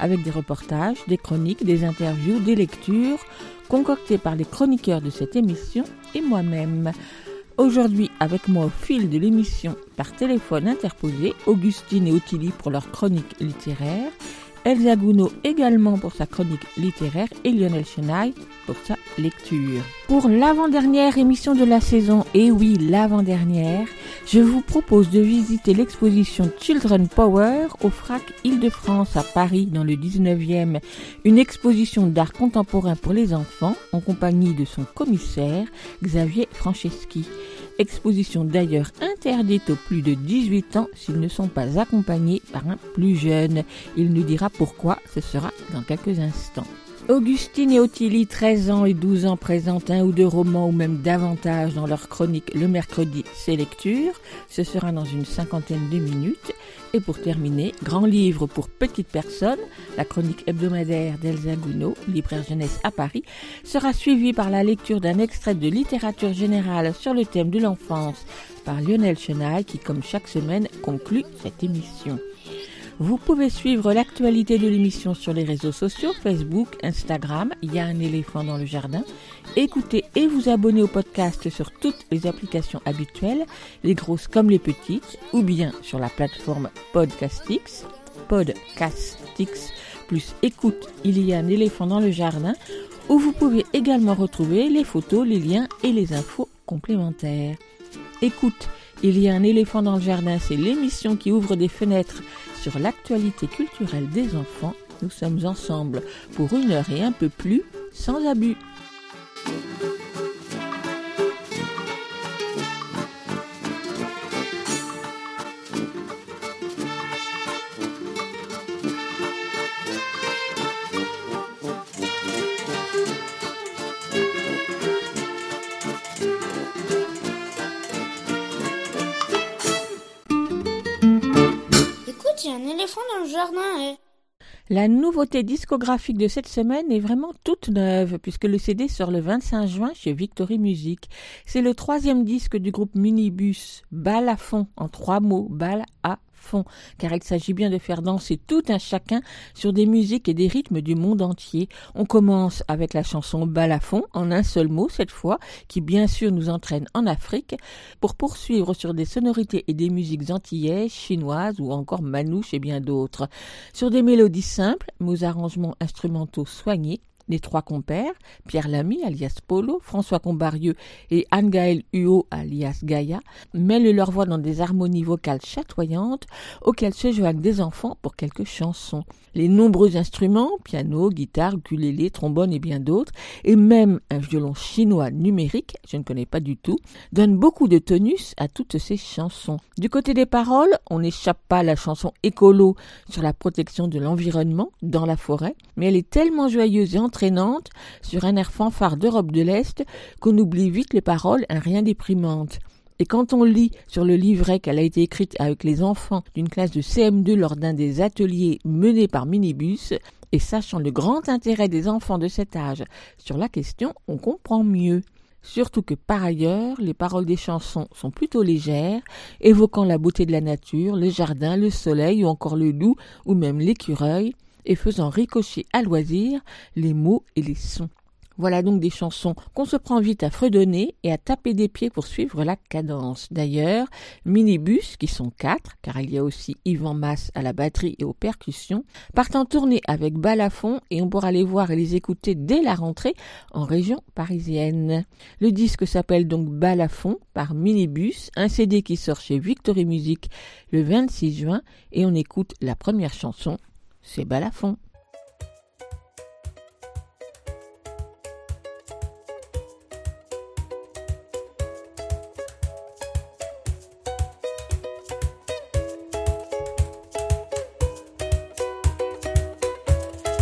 avec des reportages, des chroniques, des interviews, des lectures, concoctées par les chroniqueurs de cette émission et moi-même. Aujourd'hui, avec moi au fil de l'émission, par téléphone interposé, Augustine et Ottilie pour leur chronique littéraire, Elsa Gounod également pour sa chronique littéraire et Lionel Chenaille pour sa lecture. Pour l'avant-dernière émission de la saison, et oui, l'avant-dernière, je vous propose de visiter l'exposition Children Power au FRAC Île-de-France à Paris dans le 19e, une exposition d'art contemporain pour les enfants en compagnie de son commissaire Xavier Franceschi. Exposition d'ailleurs interdite aux plus de 18 ans s'ils ne sont pas accompagnés par un plus jeune. Il nous dira pourquoi, ce sera dans quelques instants. Augustine et Ottilie, 13 ans et 12 ans, présentent un ou deux romans ou même davantage dans leur chronique le mercredi C'est lecture. Ce sera dans une cinquantaine de minutes. Et pour terminer, grand livre pour petites personnes, la chronique hebdomadaire d'Elsa Gounod, libraire jeunesse à Paris, sera suivie par la lecture d'un extrait de littérature générale sur le thème de l'enfance par Lionel Chenaille qui, comme chaque semaine, conclut cette émission. Vous pouvez suivre l'actualité de l'émission sur les réseaux sociaux, Facebook, Instagram, il y a un éléphant dans le jardin. Écoutez et vous abonnez au podcast sur toutes les applications habituelles, les grosses comme les petites, ou bien sur la plateforme Podcastix, Podcastix, plus écoute, il y a un éléphant dans le jardin, où vous pouvez également retrouver les photos, les liens et les infos complémentaires. Écoute, il y a un éléphant dans le jardin, c'est l'émission qui ouvre des fenêtres sur l'actualité culturelle des enfants. Nous sommes ensemble pour une heure et un peu plus, sans abus. La nouveauté discographique de cette semaine est vraiment toute neuve puisque le CD sort le 25 juin chez Victory Music. C'est le troisième disque du groupe Minibus, Balle à fond, en trois mots, balle à fond, car il s'agit bien de faire danser tout un chacun sur des musiques et des rythmes du monde entier. On commence avec la chanson fond, en un seul mot cette fois, qui bien sûr nous entraîne en Afrique, pour poursuivre sur des sonorités et des musiques antillaises, chinoises ou encore manouches et bien d'autres. Sur des mélodies simples, mais aux arrangements instrumentaux soignés, les trois compères, Pierre Lamy alias Polo, François Combarieux et Anne-Gaëlle Huot alias Gaïa, mêlent leur voix dans des harmonies vocales chatoyantes auxquelles se joignent des enfants pour quelques chansons. Les nombreux instruments, piano, guitare, ukulélé, trombone et bien d'autres, et même un violon chinois numérique, je ne connais pas du tout, donnent beaucoup de tonus à toutes ces chansons. Du côté des paroles, on n'échappe pas à la chanson écolo sur la protection de l'environnement dans la forêt, mais elle est tellement joyeuse et sur un air fanfare d'Europe de l'Est qu'on oublie vite les paroles, un rien déprimantes. Et quand on lit sur le livret qu'elle a été écrite avec les enfants d'une classe de CM2 lors d'un des ateliers menés par Minibus, et sachant le grand intérêt des enfants de cet âge sur la question, on comprend mieux. Surtout que par ailleurs, les paroles des chansons sont plutôt légères, évoquant la beauté de la nature, le jardin, le soleil ou encore le loup ou même l'écureuil, et faisant ricocher à loisir les mots et les sons. Voilà donc des chansons qu'on se prend vite à fredonner et à taper des pieds pour suivre la cadence. D'ailleurs, Minibus, qui sont quatre, car il y a aussi Yvan Masse à la batterie et aux percussions, partent en tournée avec Balafon et on pourra les voir et les écouter dès la rentrée en région parisienne. Le disque s'appelle donc Balafon par Minibus, un CD qui sort chez Victory Music le 26 juin et on écoute la première chanson, c'est balafon.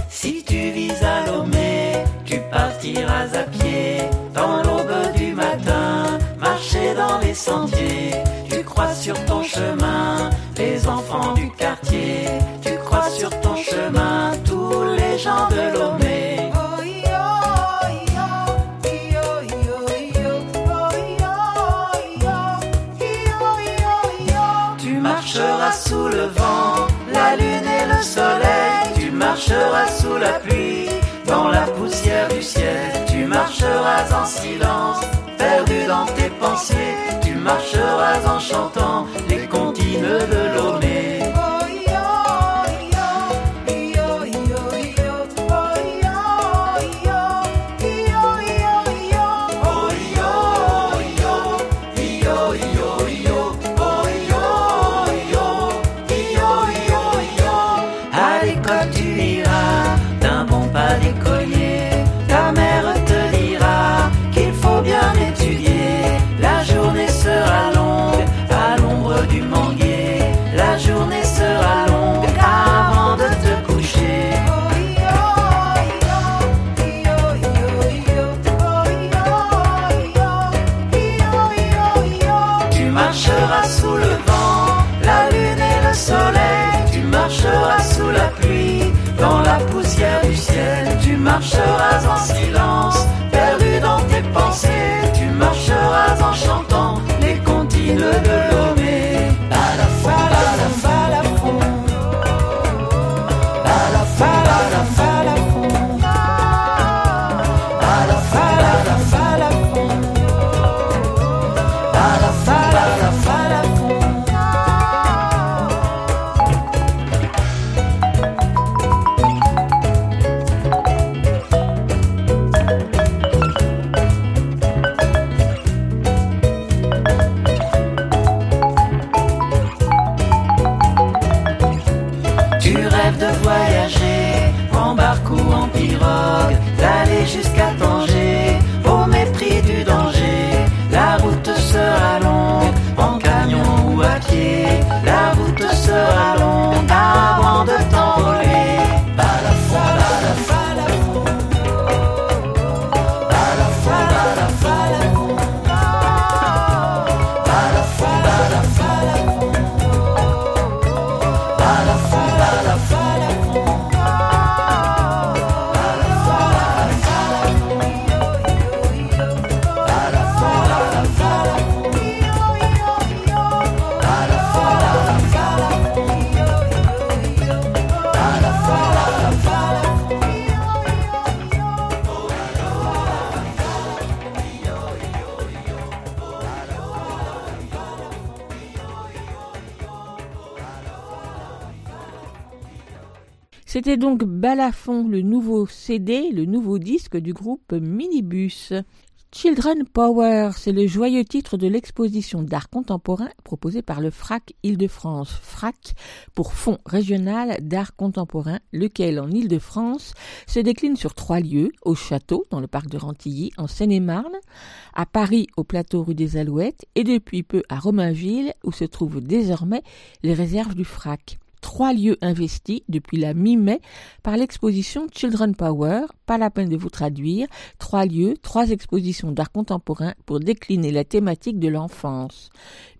Si tu vises à Lomé, tu partiras à pied dans l'aube du matin, marcher dans les sentiers, tu crois sur ton chemin marcheras sous la pluie, dans la poussière du ciel, tu marcheras en silence, perdu dans tes pensées, tu marcheras en chantant donc Balafon, le nouveau CD, le nouveau disque du groupe Minibus. Children Power, c'est le joyeux titre de l'exposition d'art contemporain proposée par le FRAC Île-de-France. FRAC pour Fonds régional d'art contemporain, lequel en Île-de-France se décline sur trois lieux, au Château, dans le parc de Rantilly, en Seine-et-Marne, à Paris, au plateau rue des Alouettes, et depuis peu à Romainville, où se trouvent désormais les réserves du FRAC trois lieux investis depuis la mi-mai par l'exposition Children Power, pas la peine de vous traduire, trois lieux, trois expositions d'art contemporain pour décliner la thématique de l'enfance.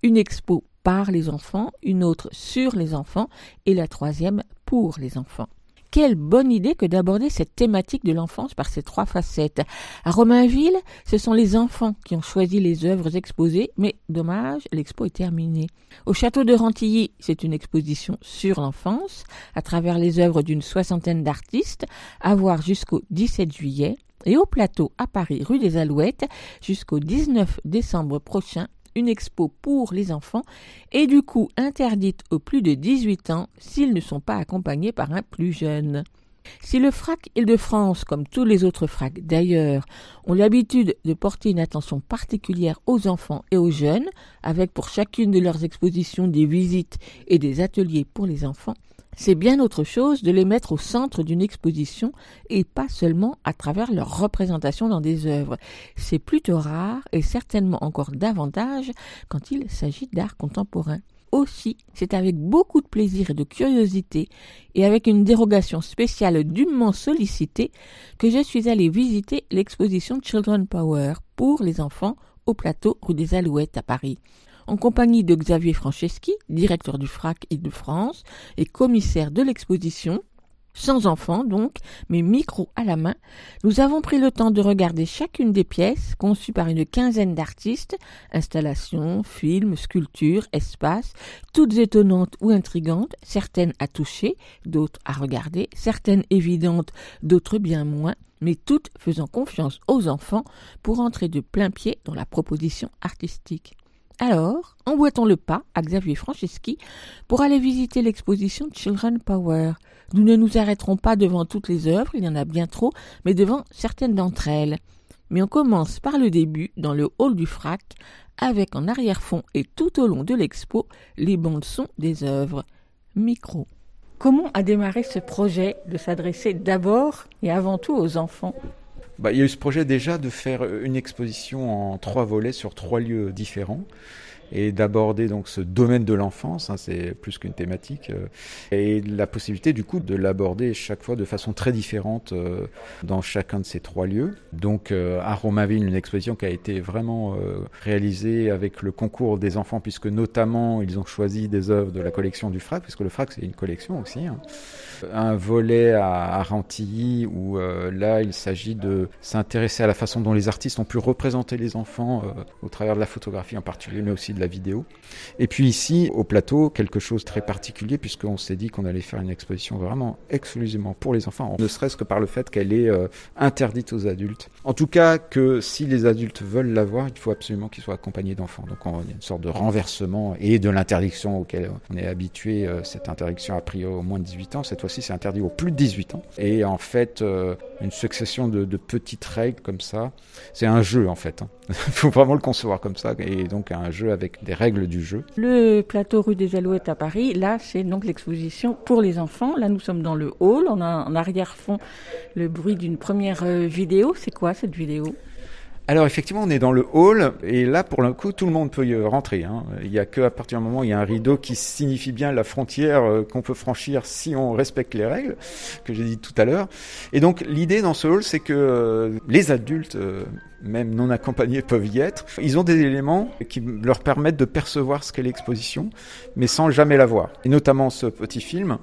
Une expo par les enfants, une autre sur les enfants et la troisième pour les enfants. Quelle bonne idée que d'aborder cette thématique de l'enfance par ces trois facettes. À Romainville, ce sont les enfants qui ont choisi les œuvres exposées, mais dommage, l'expo est terminée. Au château de Rantilly, c'est une exposition sur l'enfance, à travers les œuvres d'une soixantaine d'artistes, à voir jusqu'au 17 juillet. Et au plateau à Paris, rue des Alouettes, jusqu'au 19 décembre prochain, une expo pour les enfants et du coup interdite aux plus de 18 ans s'ils ne sont pas accompagnés par un plus jeune. Si le FRAC Île-de-France, comme tous les autres FRAC d'ailleurs, ont l'habitude de porter une attention particulière aux enfants et aux jeunes, avec pour chacune de leurs expositions des visites et des ateliers pour les enfants, c'est bien autre chose de les mettre au centre d'une exposition et pas seulement à travers leur représentation dans des œuvres. C'est plutôt rare et certainement encore davantage quand il s'agit d'art contemporain. Aussi, c'est avec beaucoup de plaisir et de curiosité et avec une dérogation spéciale dûment sollicitée que je suis allée visiter l'exposition Children Power pour les enfants au plateau rue des Alouettes à Paris. En compagnie de Xavier Franceschi, directeur du FRAC Île-de-France et commissaire de l'exposition, sans enfants donc, mais micro à la main, nous avons pris le temps de regarder chacune des pièces conçues par une quinzaine d'artistes, installations, films, sculptures, espaces, toutes étonnantes ou intrigantes, certaines à toucher, d'autres à regarder, certaines évidentes, d'autres bien moins, mais toutes faisant confiance aux enfants pour entrer de plein pied dans la proposition artistique. Alors, emboîtons le pas à Xavier Franceschi pour aller visiter l'exposition Children Power. Nous ne nous arrêterons pas devant toutes les œuvres, il y en a bien trop, mais devant certaines d'entre elles. Mais on commence par le début, dans le hall du FRAC, avec en arrière-fond et tout au long de l'expo les bandes son des œuvres. Micro. Comment a démarré ce projet de s'adresser d'abord et avant tout aux enfants? Bah, il y a eu ce projet déjà de faire une exposition en trois volets sur trois lieux différents et d'aborder donc ce domaine de l'enfance, hein, c'est plus qu'une thématique, euh, et la possibilité du coup de l'aborder chaque fois de façon très différente euh, dans chacun de ces trois lieux. Donc euh, à Romainville, une exposition qui a été vraiment réalisée avec le concours des enfants, puisque notamment ils ont choisi des œuvres de la collection du FRAC, puisque le FRAC c'est une collection aussi. Hein. Un volet à, Rantilly où là il s'agit de s'intéresser à la façon dont les artistes ont pu représenter les enfants au travers de la photographie en particulier, mais aussi de la vidéo. Et puis ici, au plateau, quelque chose de très particulier, puisqu'on s'est dit qu'on allait faire une exposition vraiment exclusivement pour les enfants, ne serait-ce que par le fait qu'elle est euh, interdite aux adultes. En tout cas, que si les adultes veulent la voir, il faut absolument qu'ils soient accompagnés d'enfants. Donc y a une sorte de renversement et de l'interdiction auquel on est habitué, euh, cette interdiction a priori au moins de 18 ans. Cette fois-ci, c'est interdit au plus de 18 ans. Et en fait, euh, une succession de, petites règles comme ça, c'est un jeu en fait. Hein. Il faut vraiment le concevoir comme ça, et donc un jeu avec des règles du jeu. Le plateau rue des Alouettes à Paris, là c'est donc l'exposition pour les enfants. Là nous sommes dans le hall, on a en arrière-fond le bruit d'une première euh, vidéo. C'est quoi cette vidéo? Alors effectivement, on est dans le hall et là, pour le coup, tout le monde peut y rentrer. Hein. Il n'y a qu'à partir du moment où il y a un rideau qui signifie bien la frontière euh, qu'on peut franchir si on respecte les règles que j'ai dit tout à l'heure. Et donc l'idée dans ce hall, c'est que euh, les adultes même non accompagnés, peuvent y être. Ils ont des éléments qui leur permettent de percevoir ce qu'est l'exposition, mais sans jamais la voir. Et notamment ce petit film.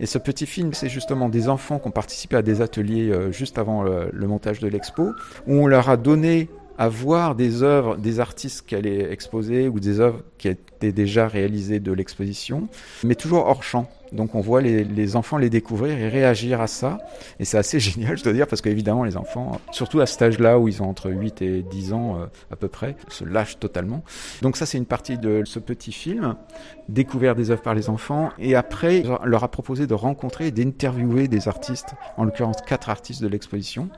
Et ce petit film, c'est justement des enfants qui ont participé à des ateliers euh, juste avant le, montage de l'expo, où on leur a donné à voir des œuvres des artistes qui allaient exposer ou des œuvres qui déjà réalisées de l'exposition, mais toujours hors champ. Donc on voit les, enfants les découvrir et réagir à ça. Et c'est assez génial, je dois dire, parce qu'évidemment les enfants, surtout à cet âge-là où ils ont entre 8 et 10 ans euh, à peu près, se lâchent totalement. Donc ça c'est une partie de ce petit film, découvert des œuvres par les enfants. Et après, on leur a proposé de rencontrer et d'interviewer des artistes, en l'occurrence quatre artistes de l'exposition.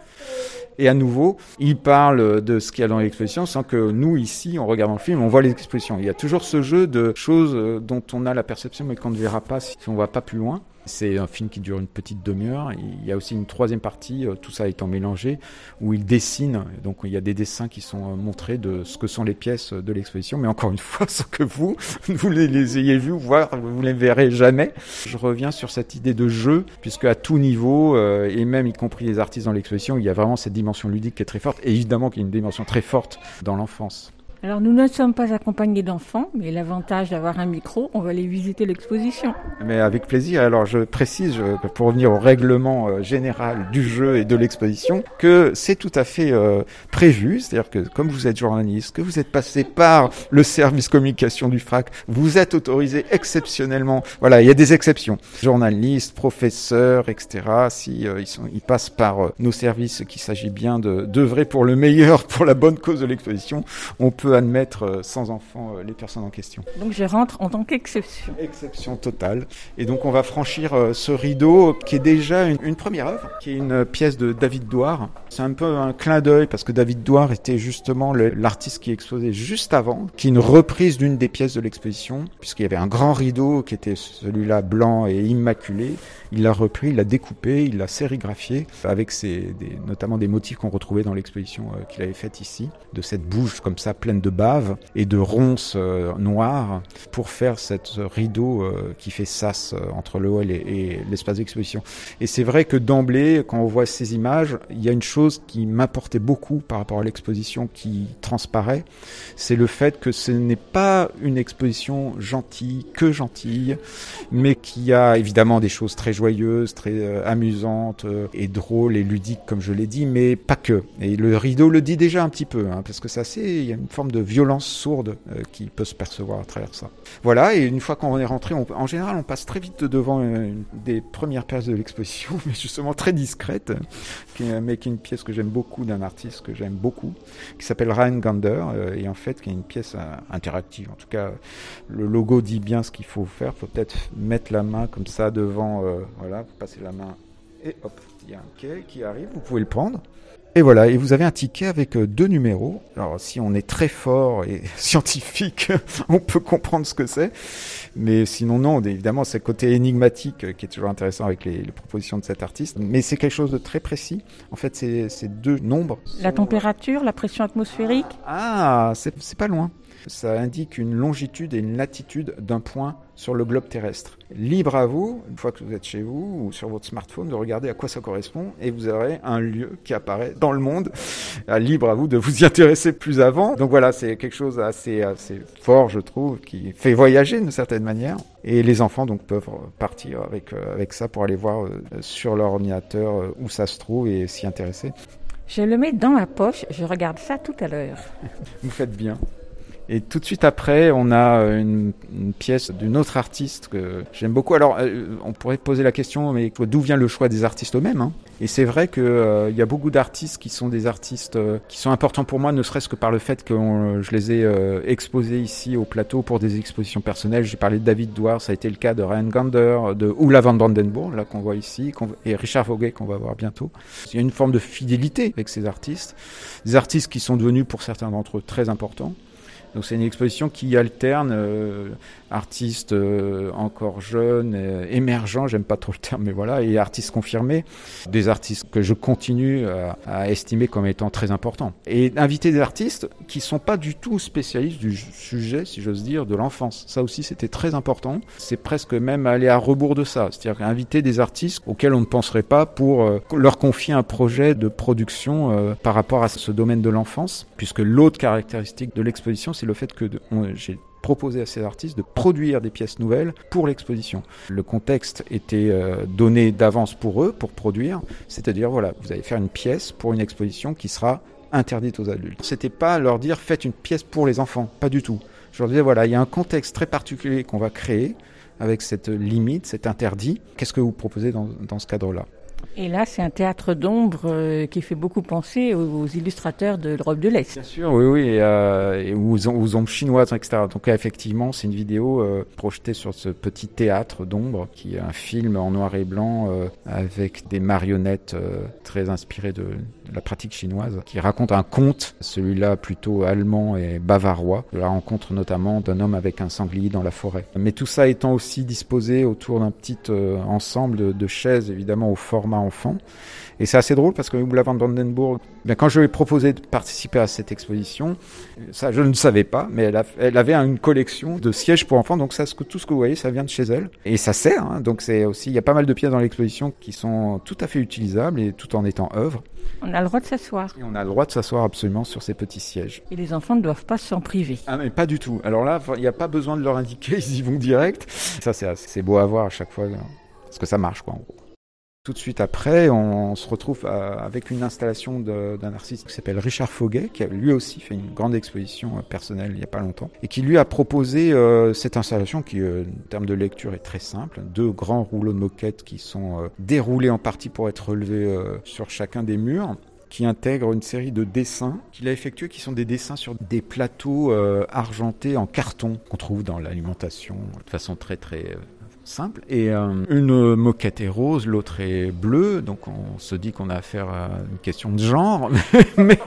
Et à nouveau, ils parlent de ce qu'il y a dans l'exposition sans que nous, ici, en regardant le film, on voit l'exposition. Il y a toujours ce jeu de choses euh, dont on a la perception mais qu'on ne verra pas si on va pas plus loin. C'est un film qui dure une petite demi-heure. Il y a aussi une troisième partie, euh, tout ça étant mélangé, où il dessine. Donc il y a des dessins qui sont euh, montrés de ce que sont les pièces de l'exposition. Mais encore une fois, sans que vous, vous les, ayez vus, voire vous les verrez jamais. Je reviens sur cette idée de jeu, puisque à tout niveau, et même y compris les artistes dans l'exposition, il y a vraiment cette dimension ludique qui est très forte. Et évidemment qu'il y a une dimension très forte dans l'enfance. Alors nous ne sommes pas accompagnés d'enfants, mais l'avantage d'avoir un micro, on va aller visiter l'exposition. Mais avec plaisir. Alors je précise, pour revenir au règlement euh, général du jeu et de l'exposition, que c'est tout à fait euh, prévu. C'est-à-dire que comme vous êtes journaliste, que vous êtes passé par le service communication du FRAC, vous êtes autorisé exceptionnellement. Voilà, il y a des exceptions. Journalistes, professeurs, etc. Si euh, ils, passent par nos services, qu'il s'agit bien d'œuvrer pour le meilleur, pour la bonne cause de l'exposition, on peut admettre euh, sans enfant euh, les personnes en question. Donc je rentre en tant qu'exception. Exception totale. Et donc on va franchir euh, ce rideau qui est déjà une, première œuvre, qui est une pièce de David Douard. C'est un peu un clin d'œil parce que David Douard était justement l'artiste qui exposait juste avant, qui est une reprise d'une des pièces de l'exposition, puisqu'il y avait un grand rideau qui était celui-là blanc et immaculé. Il l'a repris, il l'a découpé, il l'a sérigraphié avec ses, des, notamment des motifs qu'on retrouvait dans l'exposition qu'il avait faite ici, de cette bouche comme ça pleine de bave et de ronces euh, noires pour faire cette rideau euh, qui fait sas euh, entre le hall et, l'espace d'exposition. Et c'est vrai que d'emblée, quand on voit ces images, il y a une chose qui m'apportait beaucoup par rapport à l'exposition qui transparaît, c'est le fait que ce n'est pas une exposition gentille, que gentille, mais qui a évidemment des choses très joyeuses, très euh, amusantes euh, et drôles et ludiques, comme je l'ai dit, mais pas que. Et le rideau le dit déjà un petit peu, hein, parce que c'est assez, il y a une forme de violence sourde euh, qui peut se percevoir à travers ça. Voilà, et une fois qu'on est rentré, en général, on passe très vite devant une des premières pièces de l'exposition, mais justement très discrète, mais qui est une pièce que j'aime beaucoup d'un artiste que j'aime beaucoup, qui s'appelle Ryan Gander, et en fait, qui est une pièce interactive. En tout cas, le logo dit bien ce qu'il faut faire. Faut peut-être mettre la main comme ça devant, voilà, vous passez la main, et hop, il y a un quai qui arrive, vous pouvez le prendre. Et voilà, et vous avez un ticket avec euh, deux numéros. Alors si on est très fort et scientifique, on peut comprendre ce que c'est. Mais sinon non, évidemment c'est le côté énigmatique euh, qui est toujours intéressant avec les, les propositions de cet artiste. Mais c'est quelque chose de très précis. En fait, c'est deux nombres. La température, la pression atmosphérique Ah, c'est pas loin. Ça indique une longitude et une latitude d'un point sur le globe terrestre. Libre à vous, une fois que vous êtes chez vous ou sur votre smartphone, de regarder à quoi ça correspond et vous aurez un lieu qui apparaît dans le monde. Ah, Libre à vous de vous y intéresser plus avant. Donc voilà, c'est quelque chose assez, assez fort, je trouve, qui fait voyager d'une certaine manière. Et les enfants donc peuvent partir avec, euh, avec ça pour aller voir euh, sur leur ordinateur euh, où ça se trouve et s'y intéresser. Je le mets dans ma poche, je regarde ça tout à l'heure. Vous faites bien. Et tout de suite après, on a euh, une, une pièce d'une autre artiste que j'aime beaucoup. Alors, euh, on pourrait poser la question, mais d'où vient le choix des artistes eux-mêmes hein? Et c'est vrai que euh, y a beaucoup d'artistes qui sont des artistes euh, qui sont importants pour moi, ne serait-ce que par le fait que on- je les ai euh, exposés ici au plateau pour des expositions personnelles. J'ai parlé de David Douar, ça a été le cas de Ryan Gander, de Oula van Brandenburg, là qu'on voit ici, et Richard Voguet qu'on va voir bientôt. Il y a une forme de fidélité avec ces artistes, des artistes qui sont devenus pour certains d'entre eux très importants. Donc c'est une exposition qui alterne euh, artistes euh, encore jeunes, euh, émergents, j'aime pas trop le terme, mais voilà, et artistes confirmés, des artistes que je continue à, à estimer comme étant très importants. Et inviter des artistes qui sont pas du tout spécialistes du sujet, si j'ose dire, de l'enfance. Ça aussi c'était très important. C'est presque même aller à rebours de ça, c'est-à-dire inviter des artistes auxquels on ne penserait pas pour euh, leur confier un projet de production euh, par rapport à ce domaine de l'enfance, puisque l'autre caractéristique de l'exposition, c'est le fait que j'ai proposé à ces artistes de produire des pièces nouvelles pour l'exposition. Le contexte était euh, donné d'avance pour eux, pour produire, c'est-à-dire voilà, vous allez faire une pièce pour une exposition qui sera interdite aux adultes. C'était pas leur dire faites une pièce pour les enfants, pas du tout. Je leur disais voilà, il y a un contexte très particulier qu'on va créer avec cette limite, cet interdit. Qu'est-ce que vous proposez dans, dans ce cadre-là? Et là, c'est un théâtre d'ombre euh, qui fait beaucoup penser aux, aux illustrateurs de l'Europe de l'Est. Bien sûr, oui, oui, et, aux, aux ombres chinoises, etc. Donc effectivement, c'est une vidéo euh, projetée sur ce petit théâtre d'ombre, qui est un film en noir et blanc euh, avec des marionnettes très inspirées de, la pratique chinoise, qui raconte un conte, celui-là plutôt allemand et bavarois, de la rencontre notamment d'un homme avec un sanglier dans la forêt. Mais tout ça étant aussi disposé autour d'un petit ensemble de, de chaises, évidemment au format enfant. Et c'est assez drôle parce que Ulla van Brandenburg, ben, quand je lui ai proposé de participer à cette exposition, ça je ne savais pas, mais elle, a- elle avait une collection de sièges pour enfants, donc ça, tout ce que vous voyez, ça vient de chez elle. Et ça sert, hein, donc c'est aussi, il y a pas mal de pièces dans l'exposition qui sont tout à fait utilisables et tout en étant œuvres. On a le droit de s'asseoir. Et on a le droit de s'asseoir absolument sur ces petits sièges. Et les enfants ne doivent pas s'en priver. Ah mais pas du tout. Alors là, il n'y a pas besoin de leur indiquer, ils y vont direct. Ça c'est beau à voir à chaque fois, hein, parce que ça marche quoi en gros. Tout de suite après, on se retrouve euh, avec une installation d'un artiste qui s'appelle Richard Foguet, qui a lui aussi fait une grande exposition euh, personnelle il n'y a pas longtemps, et qui lui a proposé euh, cette installation qui, en termes de lecture, est très simple. Deux grands rouleaux de moquettes qui sont déroulés en partie pour être relevés sur chacun des murs qui intègre une série de dessins qu'il a effectués, qui sont des dessins sur des plateaux argentés en carton qu'on trouve dans l'alimentation de façon très très simple. Et euh, une moquette est rose, l'autre est bleue, donc on se dit qu'on a affaire à une question de genre, mais,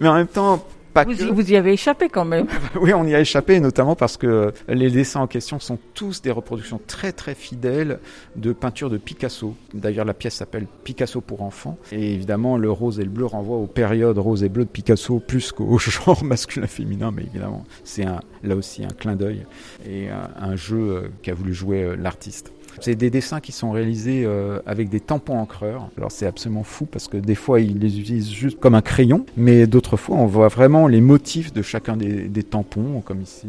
mais en même temps pas Vous, que. y- vous y avez échappé quand même. Oui, on y a échappé, notamment parce que les dessins en question sont tous des reproductions très très fidèles de peintures de Picasso. D'ailleurs, la pièce s'appelle Picasso pour enfants. Et évidemment, le rose et le bleu renvoient aux périodes rose et bleu de Picasso plus qu'au genre masculin-féminin. Mais évidemment, c'est un, là aussi un clin d'œil et un, un jeu euh, qu'a voulu jouer euh, l'artiste. C'est des dessins qui sont réalisés euh, avec des tampons encreurs. Alors c'est absolument fou parce que des fois ils les utilisent juste comme un crayon, mais d'autres fois on voit vraiment les motifs de chacun des, des tampons, comme ici,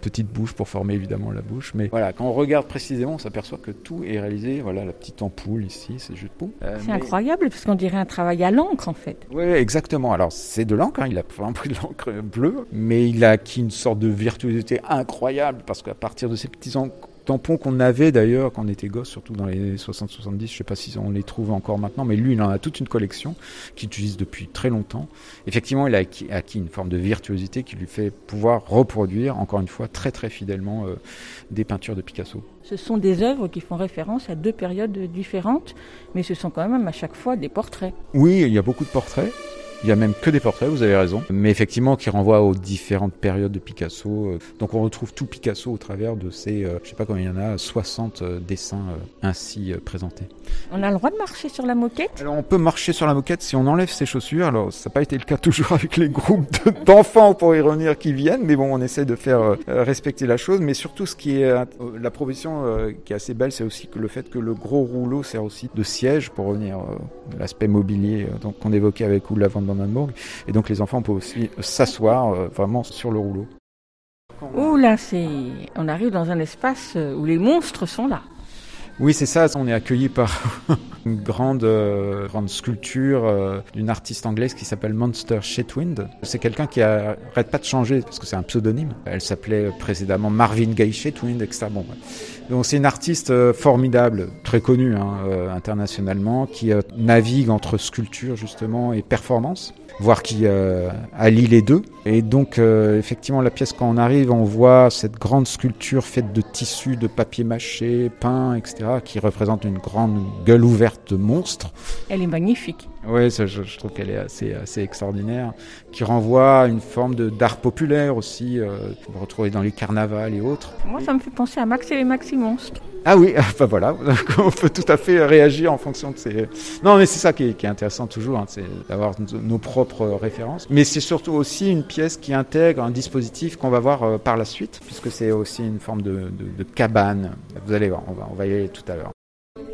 petite bouche pour former évidemment la bouche. Mais voilà, quand on regarde précisément, on s'aperçoit que tout est réalisé. Voilà la petite ampoule ici, c'est juste pour. Euh, C'est mais- incroyable parce qu'on dirait un travail à l'encre en fait. oui, exactement. Alors, c'est de l'encre, hein, il a vraiment pris de l'encre bleue, mais il a acquis une sorte de virtuosité incroyable parce qu'à partir de ces petits en- tampons qu'on avait d'ailleurs quand on était gosse, surtout dans les 60-70, je sais pas si on les trouve encore maintenant, mais lui, il en a toute une collection qu'il utilise depuis très longtemps. Effectivement, il a acquis, acquis une forme de virtuosité qui lui fait pouvoir reproduire, encore une fois, très très fidèlement euh, des peintures de Picasso. Ce sont des œuvres qui font référence à deux périodes différentes, mais ce sont quand même à chaque fois des portraits. Oui, il y a beaucoup de portraits. Il y a même que des portraits, vous avez raison. Mais effectivement, qui renvoient aux différentes périodes de Picasso. Euh, Donc on retrouve tout Picasso au travers de ces, euh, je sais pas combien il y en a, 60 euh, dessins ainsi présentés. On a le droit de marcher sur la moquette? Alors on peut marcher sur la moquette si on enlève ses chaussures. Alors ça n'a pas été le cas toujours avec les groupes de- d'enfants pour y revenir qui viennent, mais bon on essaie de faire respecter la chose. Mais surtout ce qui est la proposition qui est assez belle, c'est aussi le fait que le gros rouleau sert aussi de siège pour revenir euh, l'aspect mobilier donc qu'on évoquait avec Oula van Et donc les enfants peuvent aussi s'asseoir euh, vraiment sur le rouleau. Ouh là, c'est... on arrive dans un espace où les monstres sont là. Oui, c'est ça. On est accueilli par une grande, euh, grande sculpture euh, d'une artiste anglaise qui s'appelle Monster Shetwind. C'est quelqu'un qui arrête pas de changer parce que c'est un pseudonyme. Elle s'appelait précédemment Marvin Gaye Shetwind, etc. Bon. Donc c'est une artiste euh, formidable, très connue hein, internationalement, qui navigue entre sculpture justement et performance voire qui euh, allie les deux. Et donc, effectivement, la pièce, quand on arrive, on voit cette grande sculpture faite de tissus, de papier mâché, peint, etc., qui représente une grande gueule ouverte de monstre. Elle est magnifique. Oui, je, je trouve qu'elle est assez, assez extraordinaire, qui renvoie à une forme d'art populaire aussi, euh, qu'on va retrouver dans les carnavals et autres. Moi, ça me fait penser à Max et les Maxi Monstres. Ah oui, bah voilà, on peut tout à fait réagir en fonction de ces... Non, mais c'est ça qui est, qui est intéressant toujours, hein, c'est d'avoir nos propres références. Mais c'est surtout aussi une pièce qui intègre un dispositif qu'on va voir euh, par la suite, puisque c'est aussi une forme de, de, de cabane. Vous allez voir, on va, on va y aller tout à l'heure.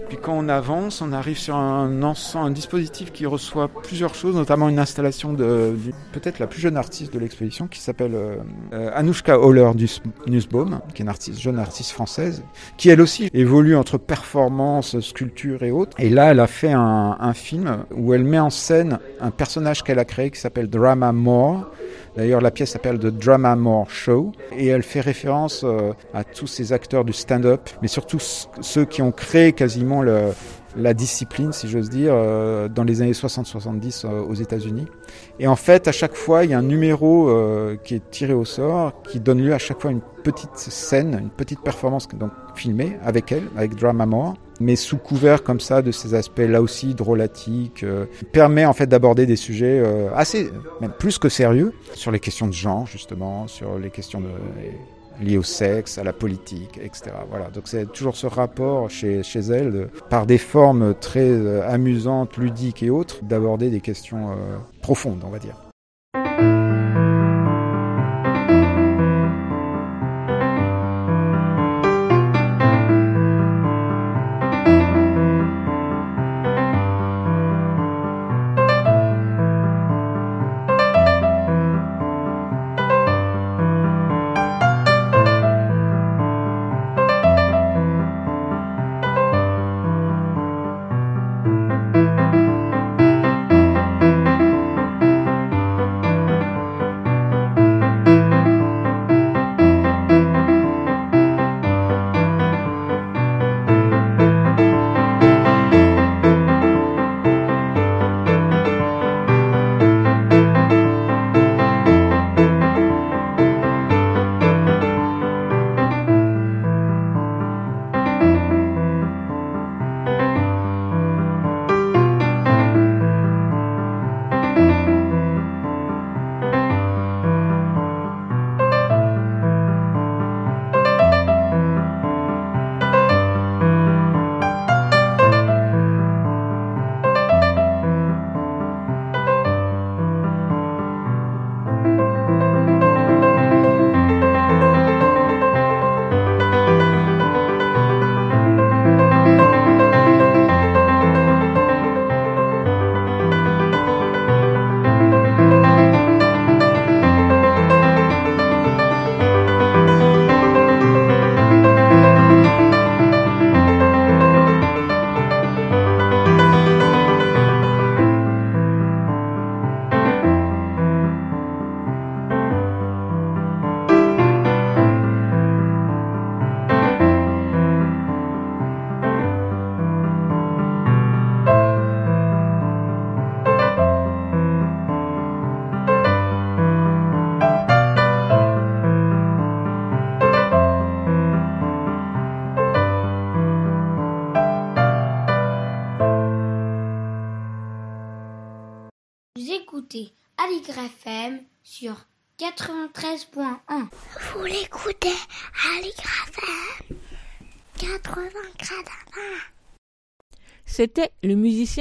Puis quand on avance, on arrive sur un ensemble, un dispositif qui reçoit plusieurs choses, notamment une installation de, du- peut-être la plus jeune artiste de l'exposition qui s'appelle euh, euh, Anouchka Holler Nussbaum, qui est une artiste, jeune artiste française, qui elle aussi évolue entre performance, sculpture et autres. Et là, elle a fait un, un film où elle met en scène un personnage qu'elle a créé qui s'appelle Drama More. D'ailleurs, la pièce s'appelle The Drama More Show et elle fait référence euh, à tous ces acteurs du stand-up, mais surtout ceux qui ont créé quasiment la discipline, si j'ose dire, euh, dans les années 60-70 euh, aux États-Unis. Et en fait, à chaque fois, il y a un numéro qui est tiré au sort, qui donne lieu à chaque fois une petite scène, une petite performance donc filmée avec elle, avec Drama More, mais sous couvert comme ça de ces aspects là aussi drôlatiques, euh, permet en fait d'aborder des sujets euh, assez, même plus que sérieux, sur les questions de genre justement, sur les questions liées au sexe, à la politique, etc. Voilà, donc c'est toujours ce rapport chez, chez elle, par des formes très euh, amusantes, ludiques et autres, d'aborder des questions profondes, on va dire.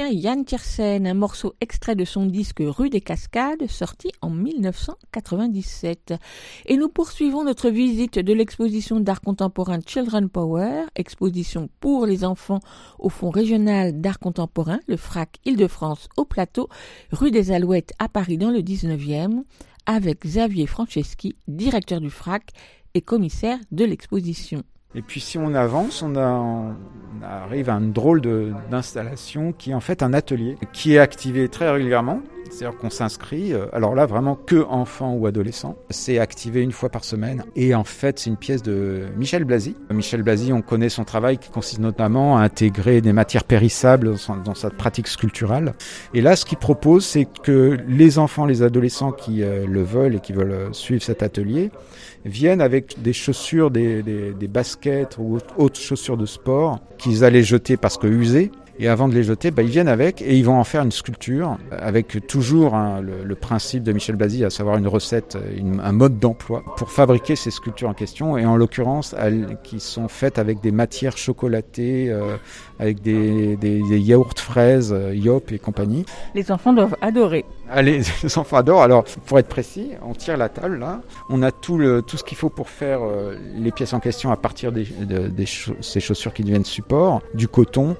Yann Tiersen, un morceau extrait de son disque Rue des Cascades, sorti en 1997. Et nous poursuivons notre visite de l'exposition d'art contemporain Children Power, exposition pour les enfants au Fonds régional d'art contemporain, le FRAC Île-de-France au plateau, rue des Alouettes à Paris dans le 19e, avec Xavier Franceschi, directeur du FRAC et commissaire de l'exposition. Et puis si on avance, on, arrive à une drôle d'installation qui est en fait un atelier qui est activé très régulièrement. C'est-à-dire qu'on s'inscrit, euh, alors là vraiment que enfants ou adolescents. C'est activé une fois par semaine. Et en fait, c'est une pièce de Michel Blasi. Michel Blasi, on connaît son travail qui consiste notamment à intégrer des matières périssables dans sa pratique sculpturale. Et là, ce qu'il propose, c'est que les enfants, les adolescents qui euh, le veulent et qui veulent euh, suivre cet atelier, viennent avec des chaussures, des, des baskets ou autres chaussures de sport qu'ils allaient jeter parce que usées et avant de les jeter, bah, ils viennent avec et ils vont en faire une sculpture avec toujours hein, le, principe de Michel Blasi, à savoir une recette, un mode d'emploi pour fabriquer ces sculptures en question. Et en l'occurrence, qui sont faites avec des matières chocolatées, euh, avec des, des, des, yaourts fraises, euh, Yop et compagnie. Les enfants doivent adorer. Les enfants adorent. Alors, pour être précis, on tire la table là. On a tout, le, tout ce qu'il faut pour faire euh, les pièces en question à partir des, de, des cha ces chaussures qui deviennent support, du coton.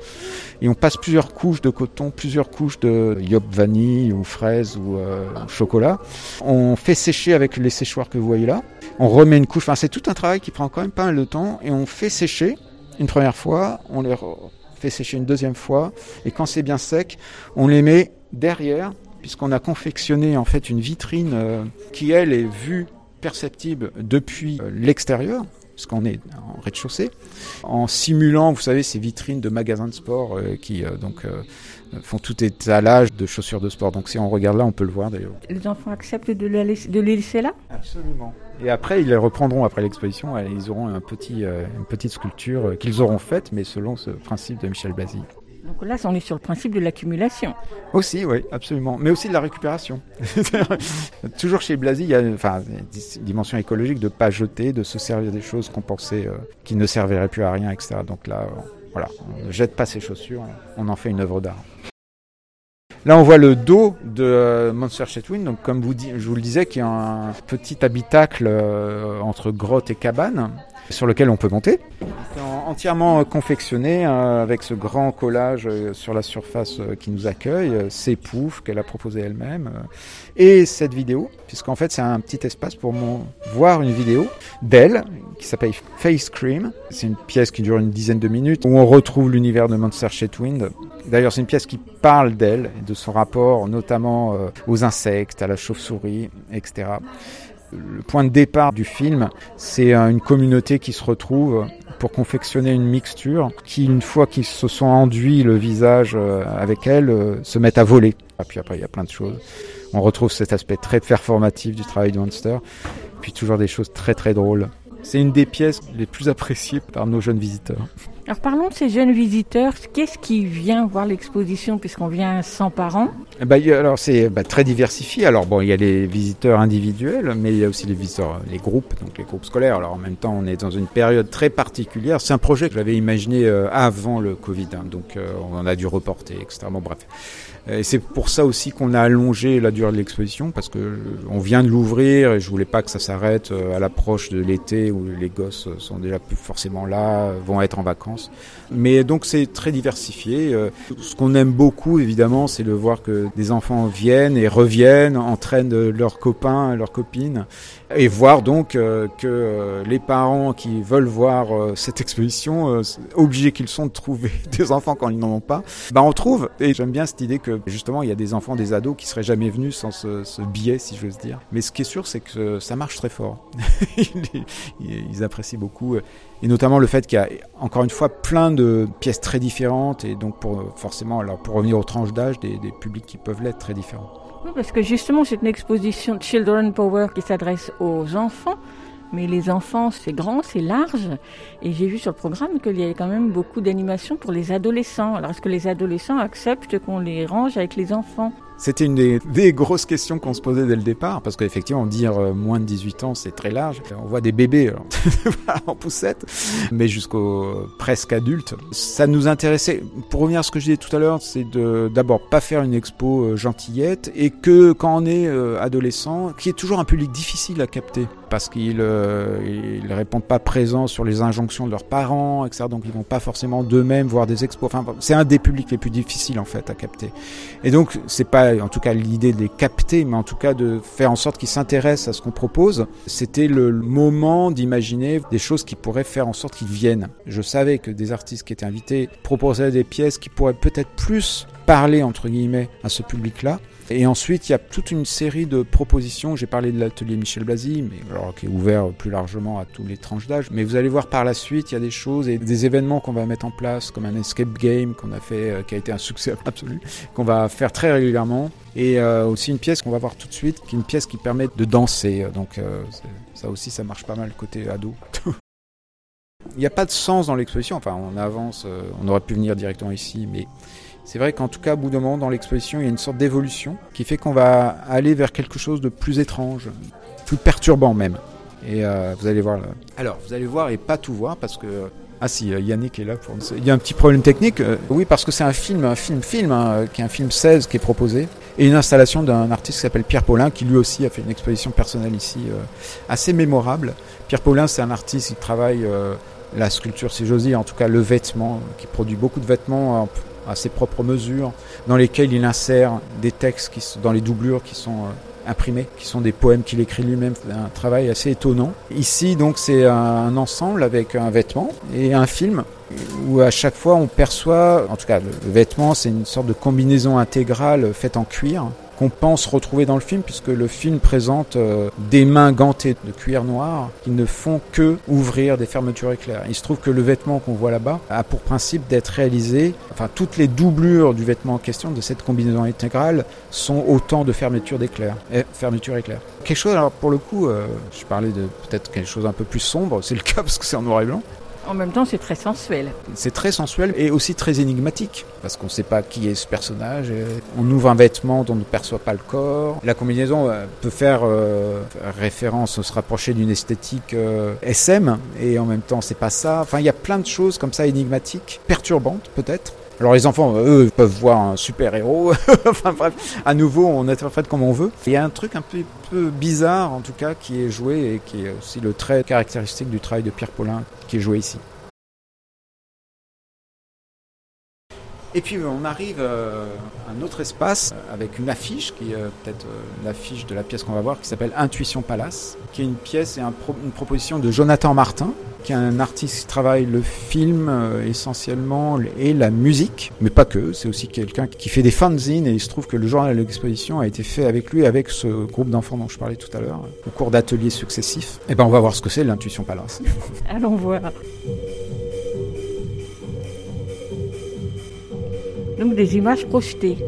Et on passe plusieurs couches de coton, plusieurs couches de yop vanille ou fraise ou euh, chocolat. On fait sécher avec les séchoirs que vous voyez là. On remet une couche. Enfin, c'est tout un travail qui prend quand même pas mal de temps. Et on fait sécher une première fois. On les fait sécher une deuxième fois. Et quand c'est bien sec, on les met derrière puisqu'on a confectionné en fait une vitrine euh, qui elle est vue perceptible depuis euh, l'extérieur puisqu'on est en rez-de-chaussée, en simulant, vous savez, ces vitrines de magasins de sport euh, qui donc font tout étalage de chaussures de sport. Donc si on regarde là, on peut le voir d'ailleurs. Les enfants acceptent de, la laisser, de les laisser là? Absolument. Et après, ils les reprendront après l'exposition. Ils auront un petit, une petite sculpture qu'ils auront faite, mais selon ce principe de Michel Blasi. Donc là, on est sur le principe de l'accumulation. Aussi, oui, absolument. Mais aussi de la récupération. Toujours chez Blasi, il y a enfin, une dimension écologique de ne pas jeter, de se servir des choses qu'on pensait euh, qui ne serviraient plus à rien, etc. Donc là, euh, voilà, on ne jette pas ses chaussures, on en fait une œuvre d'art. Là, on voit le dos de euh, Monster Chetwin, donc comme vous, je vous le disais, qui est un petit habitacle euh, entre grotte et cabane sur lequel on peut monter. entièrement confectionné euh, avec ce grand collage sur la surface qui nous accueille, ces poufs qu'elle a proposé elle-même et cette vidéo, puisqu'en fait c'est un petit espace pour voir une vidéo d'elle qui s'appelle Face Cream. C'est une pièce qui dure une dizaine de minutes où on retrouve l'univers de Monster Chetwind. D'ailleurs, c'est une pièce qui parle d'elle de son rapport notamment euh, aux insectes, à la chauve-souris, etc. Le point de départ du film, c'est une communauté qui se retrouve pour confectionner une mixture qui, une fois qu'ils se sont enduits le visage avec elle, se mettent à voler. Et puis après, il y a plein de choses. On retrouve cet aspect très performatif du travail de Monster. Puis toujours des choses très très drôles. C'est une des pièces les plus appréciées par nos jeunes visiteurs. Alors parlons de ces jeunes visiteurs. Qu'est-ce qui vient voir l'exposition puisqu'on vient sans parents? Bah, Alors c'est bah, très diversifié. Alors bon, il y a les visiteurs individuels, mais il y a aussi les visiteurs, les groupes, donc les groupes scolaires. Alors en même temps, on est dans une période très particulière. C'est un projet que j'avais imaginé euh, avant le Covid, hein, donc euh, on a dû reporter, etc. Bon bref. Et c'est pour ça aussi qu'on a allongé la durée de l'exposition parce que on vient de l'ouvrir et je voulais pas que ça s'arrête à l'approche de l'été où les gosses sont déjà plus forcément là, vont être en vacances. Mais donc c'est très diversifié. Ce qu'on aime beaucoup évidemment, c'est de voir que des enfants viennent et reviennent, entraînent leurs copains, leurs copines et voir donc euh, que euh, les parents qui veulent voir euh, cette exposition, obligés qu'ils sont de trouver des enfants quand ils n'en ont pas, bah on trouve. Et j'aime bien cette idée que justement il y a des enfants, des ados qui seraient jamais venus sans ce, ce biais, si j'ose dire. Mais ce qui est sûr, c'est que ça marche très fort. ils apprécient beaucoup. Et notamment le fait qu'il y a encore une fois plein de pièces très différentes et donc pour forcément alors pour revenir aux tranches d'âge des publics qui peuvent l'être très différents. Parce que justement, c'est une exposition Children Power qui s'adresse aux enfants. Mais les enfants, c'est grand, c'est large. Et j'ai vu sur le programme qu'il y avait quand même beaucoup d'animations pour les adolescents. Alors, est-ce que les adolescents acceptent qu'on les range avec les enfants? C'était une des, grosses questions qu'on se posait dès le départ, parce qu'effectivement, dire euh, moins de 18 ans, c'est très large. On voit des bébés en poussette, mais jusqu'au presque adulte. Ça nous intéressait. Pour revenir à ce que je disais tout à l'heure, c'est de d'abord pas faire une expo euh, gentillette, et que quand on est euh, adolescent, qui est toujours un public difficile à capter, parce qu'ils euh, ils répondent pas présents sur les injonctions de leurs parents, etc. Donc ils vont pas forcément d'eux-mêmes voir des expos. C'est un des publics les plus difficiles en fait à capter. Et donc c'est pas en tout cas l'idée de les capter, mais en tout cas de faire en sorte qu'ils s'intéressent à ce qu'on propose. C'était le moment d'imaginer des choses qui pourraient faire en sorte qu'ils viennent. Je savais que des artistes qui étaient invités proposaient des pièces qui pourraient peut-être plus parler entre guillemets à ce public-là. Et ensuite, il y a toute une série de propositions. J'ai parlé de l'atelier Michel Blasi, mais alors qui est ouvert plus largement à tous les tranches d'âge. Mais vous allez voir par la suite, il y a des choses et des événements qu'on va mettre en place, comme un escape game qu'on a fait, euh, qui a été un succès absolu, qu'on va faire très régulièrement. Et euh, aussi une pièce qu'on va voir tout de suite, qui est une pièce qui permet de danser. Donc euh, ça aussi, ça marche pas mal côté ado. Il n'y a pas de sens dans l'exposition. Enfin, on avance, on aurait pu venir directement ici, mais c'est vrai qu'en tout cas, au bout d'un moment, dans l'exposition, il y a une sorte d'évolution qui fait qu'on va aller vers quelque chose de plus étrange, plus perturbant même. Et euh, vous allez voir là. Alors, vous allez voir et pas tout voir parce que. Ah si, euh, Yannick est là pour. Il y a un petit problème technique. euh, oui, parce que c'est un film, un film, film, hein, qui est un film 16 qui est proposé. Et une installation d'un artiste qui s'appelle Pierre Paulin, qui lui aussi a fait une exposition personnelle ici, euh, assez mémorable. Pierre Paulin, c'est un artiste qui travaille euh, la sculpture, si j'ose dire, en tout cas le vêtement, qui produit beaucoup de vêtements en- à ses propres mesures, dans lesquels il insère des textes qui sont dans les doublures qui sont euh, imprimés, qui sont des poèmes qu'il écrit lui-même. Un travail assez étonnant. Ici, donc, c'est un ensemble avec un vêtement et un film où à chaque fois on perçoit, en tout cas, le vêtement, c'est une sorte de combinaison intégrale faite en cuir qu'on pense retrouver dans le film puisque le film présente euh, des mains gantées de cuir noir qui ne font que ouvrir des fermetures éclairs. Il se trouve que le vêtement qu'on voit là-bas a pour principe d'être réalisé, enfin toutes les doublures du vêtement en question de cette combinaison intégrale sont autant de fermetures d'éclairs, eh, fermetures éclairs. Quelque chose, alors pour le coup, euh, je parlais de peut-être quelque chose un peu plus sombre, c'est le cas parce que c'est en noir et blanc. En même temps, c'est très sensuel. C'est très sensuel et aussi très énigmatique parce qu'on ne sait pas qui est ce personnage. Euh, On ouvre un vêtement dont on ne perçoit pas le corps. La combinaison euh, peut faire euh, référence, se rapprocher d'une esthétique euh, SM et en même temps c'est pas ça. Enfin, il y a plein de choses comme ça énigmatiques, perturbantes peut-être. Alors les enfants, eux, peuvent voir un super héros. enfin bref, à nouveau, on interprète comme on veut. Il y a un truc un peu, peu bizarre, en tout cas, qui est joué et qui est aussi le trait caractéristique du travail de Pierre Paulin, qui est joué ici. Et puis on arrive euh, à un autre espace euh, avec une affiche qui est euh, peut-être l'affiche de la pièce qu'on va voir qui s'appelle Intuition Palace, qui est une pièce et une proposition de Jonathan Martin, qui est un artiste qui travaille le film essentiellement et la musique, mais pas que, c'est aussi quelqu'un qui fait des fanzines et il se trouve que le journal de l'exposition a été fait avec lui, avec ce groupe d'enfants dont je parlais tout à l'heure, au cours d'ateliers successifs. Et ben on va voir ce que c'est l'Intuition Palace. Allons voir. Donc des images projetées.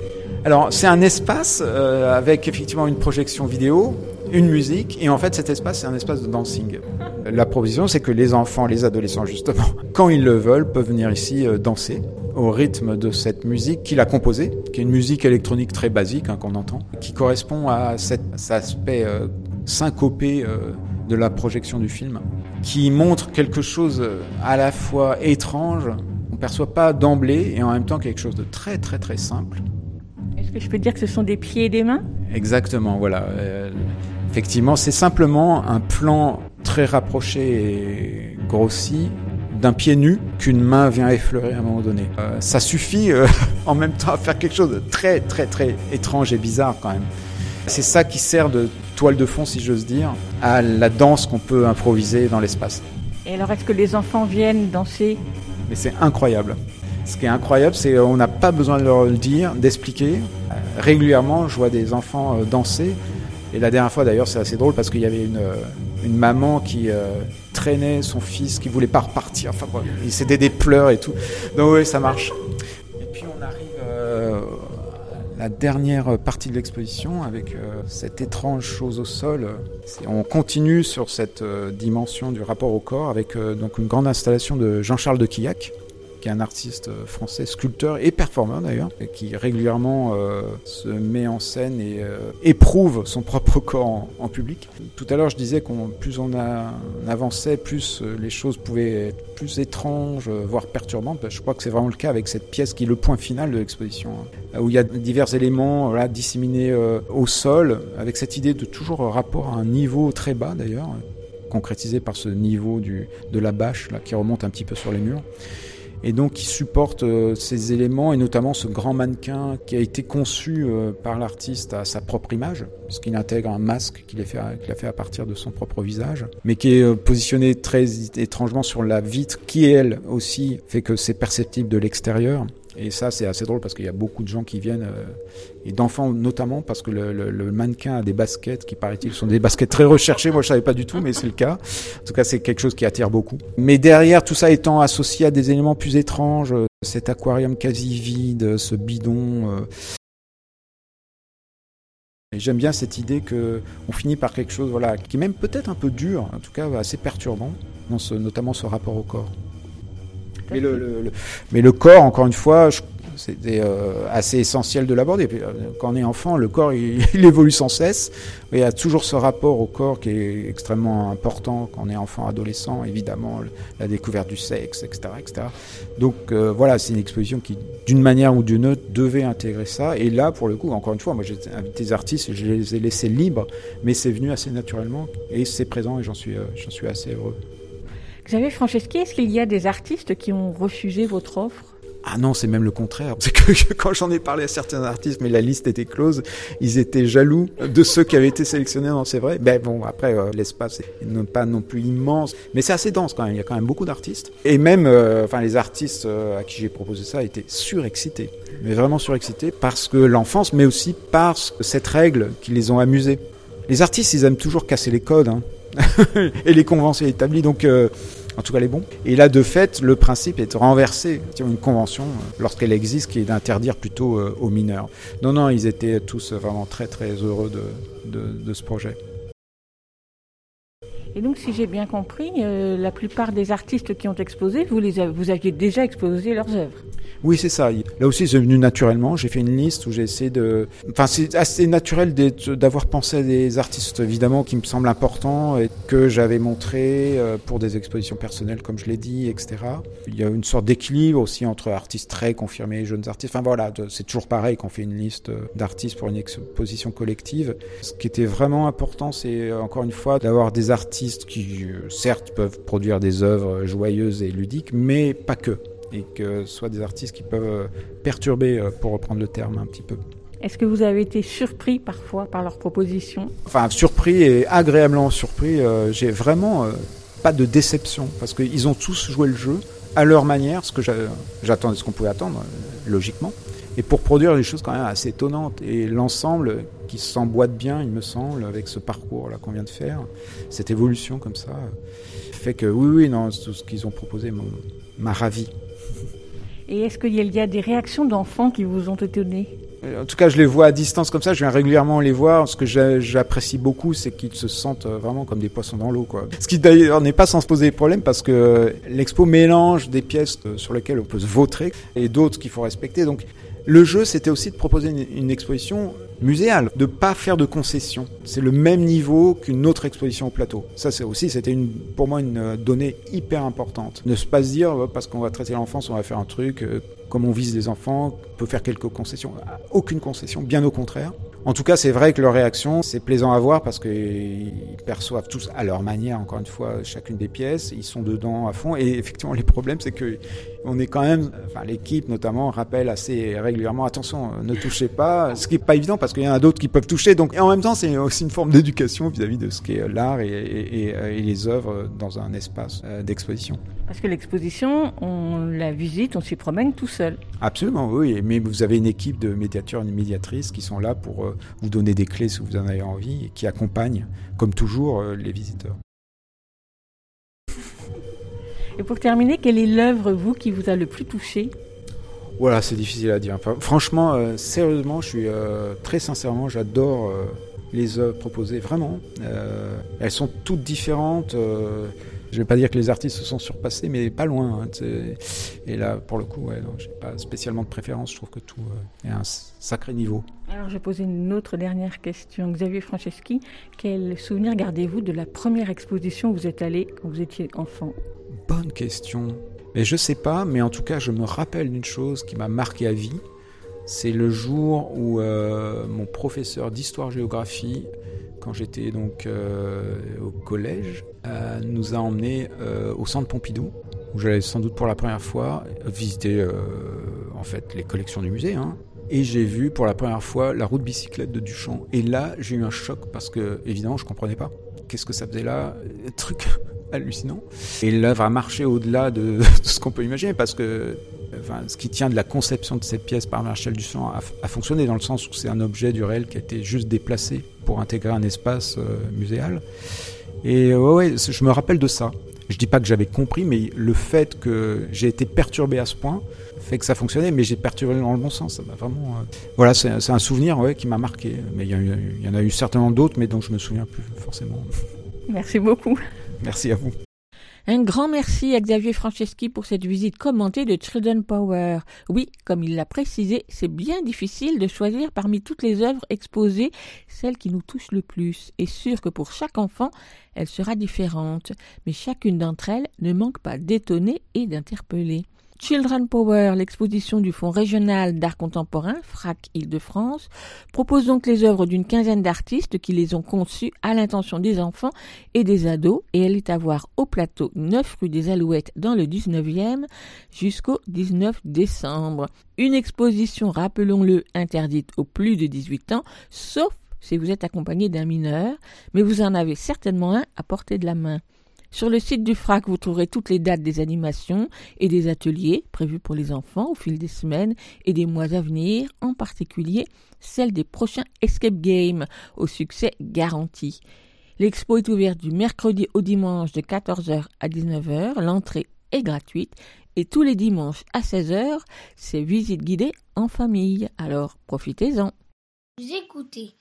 Alors, c'est un espace euh, avec effectivement une projection vidéo, une musique, et en fait, cet espace, c'est un espace de dancing. La provision, c'est que les enfants, les adolescents, justement, quand ils le veulent, peuvent venir ici euh, danser au rythme de cette musique qu'il a composée, qui est une musique électronique très basique hein, qu'on entend, qui correspond à cet, aspect euh, syncopé de la projection du film, qui montre quelque chose à la fois étrange, perçoit pas d'emblée, et en même temps quelque chose de très très très simple. Est-ce que je peux dire que ce sont des pieds et des mains? Exactement, voilà. Euh, effectivement, c'est simplement un plan très rapproché et grossi d'un pied nu qu'une main vient effleurer à un moment donné. Euh, ça suffit euh, en même temps à faire quelque chose de très très très étrange et bizarre quand même. C'est ça qui sert de toile de fond, si j'ose dire, à la danse qu'on peut improviser dans l'espace. Et alors, est-ce que les enfants viennent danser Mais c'est incroyable. Ce qui est incroyable, c'est qu'on n'a pas besoin de leur le dire, d'expliquer. Euh, régulièrement, je vois des enfants euh, danser. Et la dernière fois, d'ailleurs, c'est assez drôle parce qu'il y avait une, euh, maman qui euh, traînait son fils, qui voulait pas repartir. Enfin, bref, il- c'était des pleurs et tout. Donc oui, ça marche. La dernière partie de l'exposition avec euh, cette étrange chose au sol. On continue sur cette euh, dimension du rapport au corps avec euh, donc une grande installation de Jean-Charles de Quillac qui est un artiste euh, français, sculpteur et performeur d'ailleurs, qui régulièrement euh, se met en scène et euh, éprouve son propre corps en, public. Tout à l'heure, je disais qu'on plus on, avançait, plus les choses pouvaient être plus étranges, voire perturbantes. Je crois que c'est vraiment le cas avec cette pièce qui est le point final de l'exposition, hein, où il y a divers éléments disséminés au sol, avec cette idée de toujours rapport à un niveau très bas d'ailleurs, concrétisé par ce niveau de la bâche là, qui remonte un petit peu sur les murs et donc qui supporte euh, ces éléments et notamment ce grand mannequin qui a été conçu euh, par l'artiste à sa propre image, puisqu'il intègre un masque qu'il a, fait, à partir de son propre visage, mais qui est euh, positionné très étrangement sur la vitre, qui elle aussi fait que c'est perceptible de l'extérieur. Et ça, c'est assez drôle parce qu'il y a beaucoup de gens qui viennent, euh, et d'enfants notamment, parce que le, mannequin a des baskets qui, paraît-il, sont des baskets très recherchées. Moi, je savais pas du tout, mais c'est le cas. En tout cas, c'est quelque chose qui attire beaucoup. Mais derrière, tout ça étant associé à des éléments plus étranges, euh, cet aquarium quasi vide, ce bidon. Euh, j'aime bien cette idée que on finit par quelque chose, voilà, qui est même peut-être un peu dur, en tout cas assez perturbant, notamment ce rapport au corps. Mais le, le, le, mais le corps, encore une fois, c'était euh, assez essentiel de l'aborder. euh, Quand on est enfant, le corps, il, il, évolue sans cesse. Il y a toujours ce rapport au corps qui est extrêmement important quand on est enfant, adolescent, évidemment, la découverte du sexe, etc. etc. Donc euh, voilà, c'est une exposition qui, d'une manière ou d'une autre, devait intégrer ça. Et là, pour le coup, encore une fois, moi j'ai invité des artistes, je les ai laissés libres, mais c'est venu assez naturellement et c'est présent et j'en suis, euh, j'en suis assez heureux. Xavier Franceschi, est-ce qu'il y a des artistes qui ont refusé votre offre? Ah non, c'est même le contraire. C'est que quand j'en ai parlé à certains artistes, mais la liste était close, ils étaient jaloux de ceux qui avaient été sélectionnés. Non, c'est vrai. Ben bon, après, euh, l'espace n'est pas non plus immense, mais c'est assez dense quand même. Il y a quand même beaucoup d'artistes. Et même, euh, enfin, les artistes euh, à qui j'ai proposé ça étaient surexcités. Mais vraiment surexcités parce que l'enfance, mais aussi parce que cette règle qui les ont amusés. Les artistes, ils aiment toujours casser les codes hein, et les conventions établies. Donc, en tout cas les bons. Et là, de fait, le principe est de renverser une convention, lorsqu'elle existe, qui est d'interdire plutôt euh, aux mineurs. Non, non, ils étaient tous vraiment très, très heureux de, ce projet. Et donc, si j'ai bien compris, euh, la plupart des artistes qui ont exposé, vous, les vous aviez déjà exposé leurs œuvres oui, c'est ça. Là aussi, c'est venu naturellement. J'ai fait une liste où j'ai essayé de. Enfin, c'est assez naturel d'avoir pensé à des artistes, évidemment, qui me semblent importants et que j'avais montré pour des expositions personnelles, comme je l'ai dit, etc. Il y a une sorte d'équilibre aussi entre artistes très confirmés et jeunes artistes. Enfin, voilà, c'est toujours pareil quand on fait une liste d'artistes pour une exposition collective. Ce qui était vraiment important, c'est encore une fois d'avoir des artistes qui, certes, peuvent produire des œuvres joyeuses et ludiques, mais pas que et que ce soit des artistes qui peuvent perturber, pour reprendre le terme un petit peu. Est-ce que vous avez été surpris parfois par leurs propositions? Enfin, surpris et agréablement surpris. Euh, J'ai vraiment euh, pas de déception parce qu'ils ont tous joué le jeu à leur manière, ce que j'attendais, ce qu'on pouvait attendre, euh, logiquement, et pour produire des choses quand même assez étonnantes. Et l'ensemble qui s'emboîte bien, il me semble, avec ce parcours là qu'on vient de faire, cette évolution comme ça, fait que oui, oui, non, tout ce qu'ils ont proposé m'a ravi. Et est-ce qu'il y a des réactions d'enfants qui vous ont étonné en tout cas, je les vois à distance comme ça. Je viens régulièrement les voir. Ce que j'apprécie beaucoup, c'est qu'ils se sentent vraiment comme des poissons dans l'eau. Ce qui d'ailleurs n'est pas sans se poser des problèmes parce que l'expo mélange des pièces sur lesquelles on peut se vautrer et d'autres qu'il faut respecter. Donc, le jeu, c'était aussi de proposer une exposition muséale, de pas faire de concessions. C'est le même niveau qu'une autre exposition au plateau. Ça, c'est aussi, c'était une, pour moi une donnée hyper importante. Ne pas se dire parce qu'on va traiter l'enfance, on va faire un truc. Euh, comme on vise les enfants, on peut faire quelques concessions. Aucune concession, bien au contraire. En tout cas, c'est vrai que leur réaction, c'est plaisant à voir parce qu'ils perçoivent tous à leur manière, encore une fois, chacune des pièces. Ils sont dedans à fond. Et effectivement, les problèmes, c'est que on est quand même, enfin, l'équipe notamment rappelle assez régulièrement, attention, ne touchez pas. Ce qui est pas évident parce qu'il y en a d'autres qui peuvent toucher. Donc, et en même temps, c'est aussi une forme d'éducation vis-à-vis de ce qu'est l'art et, et, et, les œuvres dans un espace d'exposition. Parce que l'exposition, on la visite, on s'y promène tout seul. Absolument, oui. Mais vous avez une équipe de médiateurs et médiatrices qui sont là pour vous donner des clés si vous en avez envie et qui accompagnent, comme toujours, les visiteurs. Et pour terminer, quelle est l'œuvre, vous, qui vous a le plus touché? Voilà, c'est difficile à dire. Enfin, franchement, euh, sérieusement, je suis euh, très sincèrement, j'adore euh, les œuvres proposées, vraiment. elles sont toutes différentes. Je vais pas dire que les artistes se sont surpassés, mais pas loin. hein, et là, pour le coup, ouais, non, j'ai pas spécialement de préférence. Je trouve que tout euh, est à un sacré niveau. Alors, je vais poser une autre dernière question. Xavier Franceschi, quel souvenir gardez-vous de la première exposition où vous êtes allé quand vous étiez enfant? Bonne question. Mais je sais pas, mais en tout cas, je me rappelle d'une chose qui m'a marqué à vie. C'est le jour où euh, mon professeur d'histoire-géographie, quand j'étais donc euh, au collège, euh, nous a emmenés euh, au centre Pompidou, où j'allais sans doute pour la première fois visiter euh, en fait les collections du musée. hein. Et j'ai vu pour la première fois la route bicyclette de Duchamp. Et là, j'ai eu un choc parce que, évidemment, je comprenais pas. Qu'est-ce que ça faisait là? Truc hallucinant. Et l'œuvre a marché au-delà de, ce qu'on peut imaginer parce que ce qui tient de la conception de cette pièce par Marcel Duchamp a, a fonctionné dans le sens où c'est un objet du réel qui a été juste déplacé pour intégrer un espace euh, muséal. Et ouais, ouais, je me rappelle de ça. Je dis pas que j'avais compris, mais le fait que j'ai été perturbé à ce point fait que ça fonctionnait, mais j'ai perturbé dans le bon sens. Ça m'a vraiment. euh, Voilà, c'est un souvenir ouais, qui m'a marqué. Mais y, il y en a eu certainement d'autres, mais dont je me souviens plus forcément. Merci beaucoup. Merci à vous. Un grand merci à Xavier Franceschi pour cette visite commentée de Children Power. Oui, comme il l'a précisé, c'est bien difficile de choisir parmi toutes les œuvres exposées celle qui nous touche le plus. Et sûr que pour chaque enfant, elle sera différente, mais chacune d'entre elles ne manque pas d'étonner et d'interpeller. Children Power, l'exposition du Fonds régional d'art contemporain, FRAC Île-de-France, propose donc les œuvres d'une quinzaine d'artistes qui les ont conçues à l'intention des enfants et des ados et elle est à voir au plateau 9 rue des Alouettes dans le 19e jusqu'au 19 décembre. Une exposition, rappelons-le, interdite aux plus de 18 ans, sauf si vous êtes accompagné d'un mineur, mais vous en avez certainement un à portée de la main. Sur le site du FRAC, vous trouverez toutes les dates des animations et des ateliers prévus pour les enfants au fil des semaines et des mois à venir, en particulier celle des prochains Escape Games au succès garanti. L'expo est ouverte du mercredi au dimanche de 14h à 19h. L'entrée est gratuite et tous les dimanches à 16h, c'est visite guidée en famille. Alors profitez-en. Vous écoutez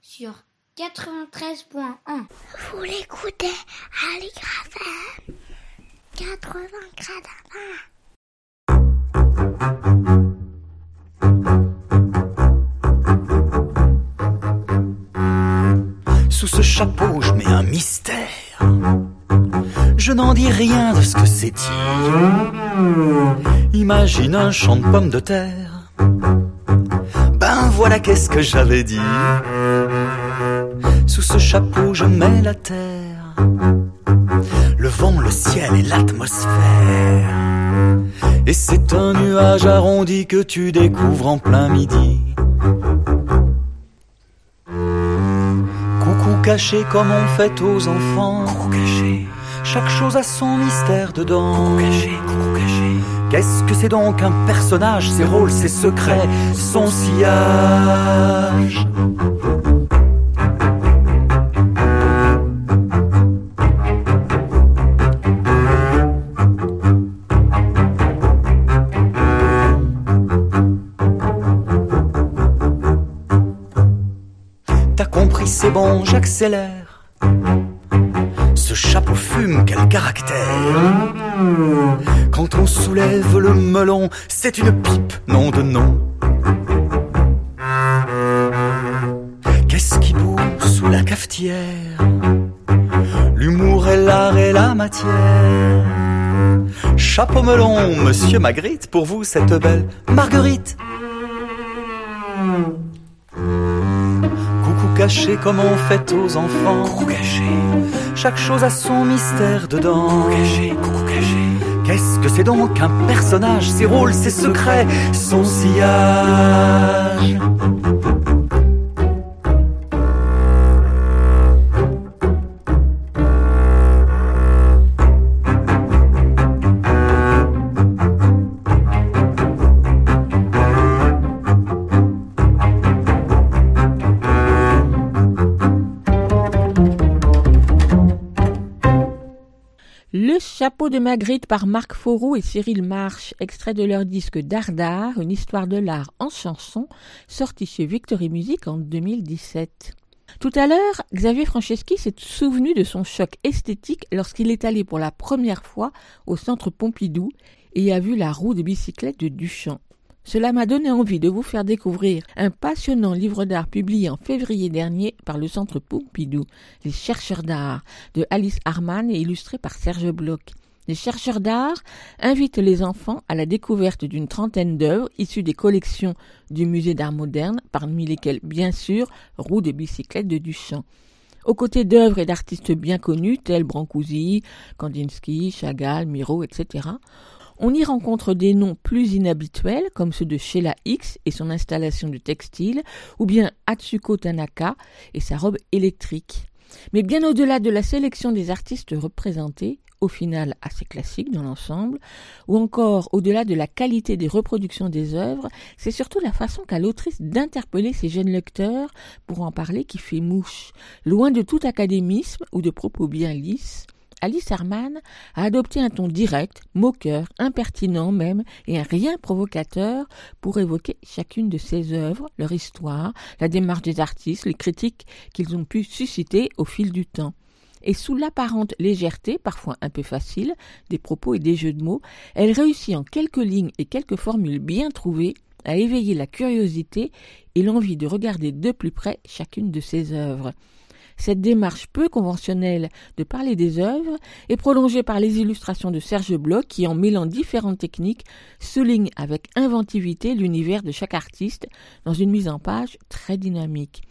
sur 93.1. Vous l'écoutez à l'IGRAFM 80 gradins. Sous ce chapeau, je mets un mystère. Je n'en dis rien de ce que c'est dire. Imagine un champ de pommes de terre. Ben voilà qu'est-ce que j'avais dit. Sous ce chapeau, je mets la terre. Le vent, le ciel et l'atmosphère. Et c'est un nuage arrondi que tu découvres en plein midi. Coucou caché comme on fait aux enfants. Coucou caché. Chaque chose a son mystère dedans. Coucou caché, coucou caché. Qu'est-ce que c'est donc un personnage? Ses rôles, ses secrets, son sillage. J'accélère. Ce chapeau fume, quel caractère. Quand on soulève le melon, c'est une pipe, nom de nom. Qu'est-ce qui bout sous la cafetière? L'humour est l'art et la matière. Chapeau melon, monsieur Magritte, pour vous cette belle Marguerite. Caché comme on fait aux enfants. Coucou caché. Chaque chose a son mystère dedans. Coucou caché, coucou caché. Qu'est-ce que c'est donc un personnage Ses rôles, ses secrets, son sillage? Chapeau de Magritte par Marc Fauroux et Cyril March, extrait de leur disque Dardar, une histoire de l'art en chanson, sorti chez Victory Music en 2017. Tout à l'heure, Xavier Franceschi s'est souvenu de son choc esthétique lorsqu'il est allé pour la première fois au centre Pompidou et a vu la roue de bicyclette de Duchamp. Cela m'a donné envie de vous faire découvrir un passionnant livre d'art publié en février dernier par le Centre Pompidou, Les chercheurs d'art, de Alice Harman et illustré par Serge Bloch. Les chercheurs d'art invitent les enfants à la découverte d'une trentaine d'œuvres issues des collections du musée d'art moderne, parmi lesquelles, bien sûr, Roue de bicyclette de Duchamp. Aux côtés d'œuvres et d'artistes bien connus tels Brancusi, Kandinsky, Chagall, Miro, etc., on y rencontre des noms plus inhabituels comme ceux de Sheila X et son installation de textile, ou bien Atsuko Tanaka et sa robe électrique. Mais bien au-delà de la sélection des artistes représentés, au final assez classique dans l'ensemble, ou encore au-delà de la qualité des reproductions des œuvres, c'est surtout la façon qu'a l'autrice d'interpeller ses jeunes lecteurs pour en parler qui fait mouche, loin de tout académisme ou de propos bien lisses, Alice Herman a adopté un ton direct, moqueur, impertinent même, et un rien provocateur pour évoquer chacune de ses œuvres, leur histoire, la démarche des artistes, les critiques qu'ils ont pu susciter au fil du temps. Et sous l'apparente légèreté, parfois un peu facile, des propos et des jeux de mots, elle réussit en quelques lignes et quelques formules bien trouvées à éveiller la curiosité et l'envie de regarder de plus près chacune de ses œuvres. Cette démarche peu conventionnelle de parler des œuvres est prolongée par les illustrations de Serge Bloch qui, en mêlant différentes techniques, souligne avec inventivité l'univers de chaque artiste dans une mise en page très dynamique.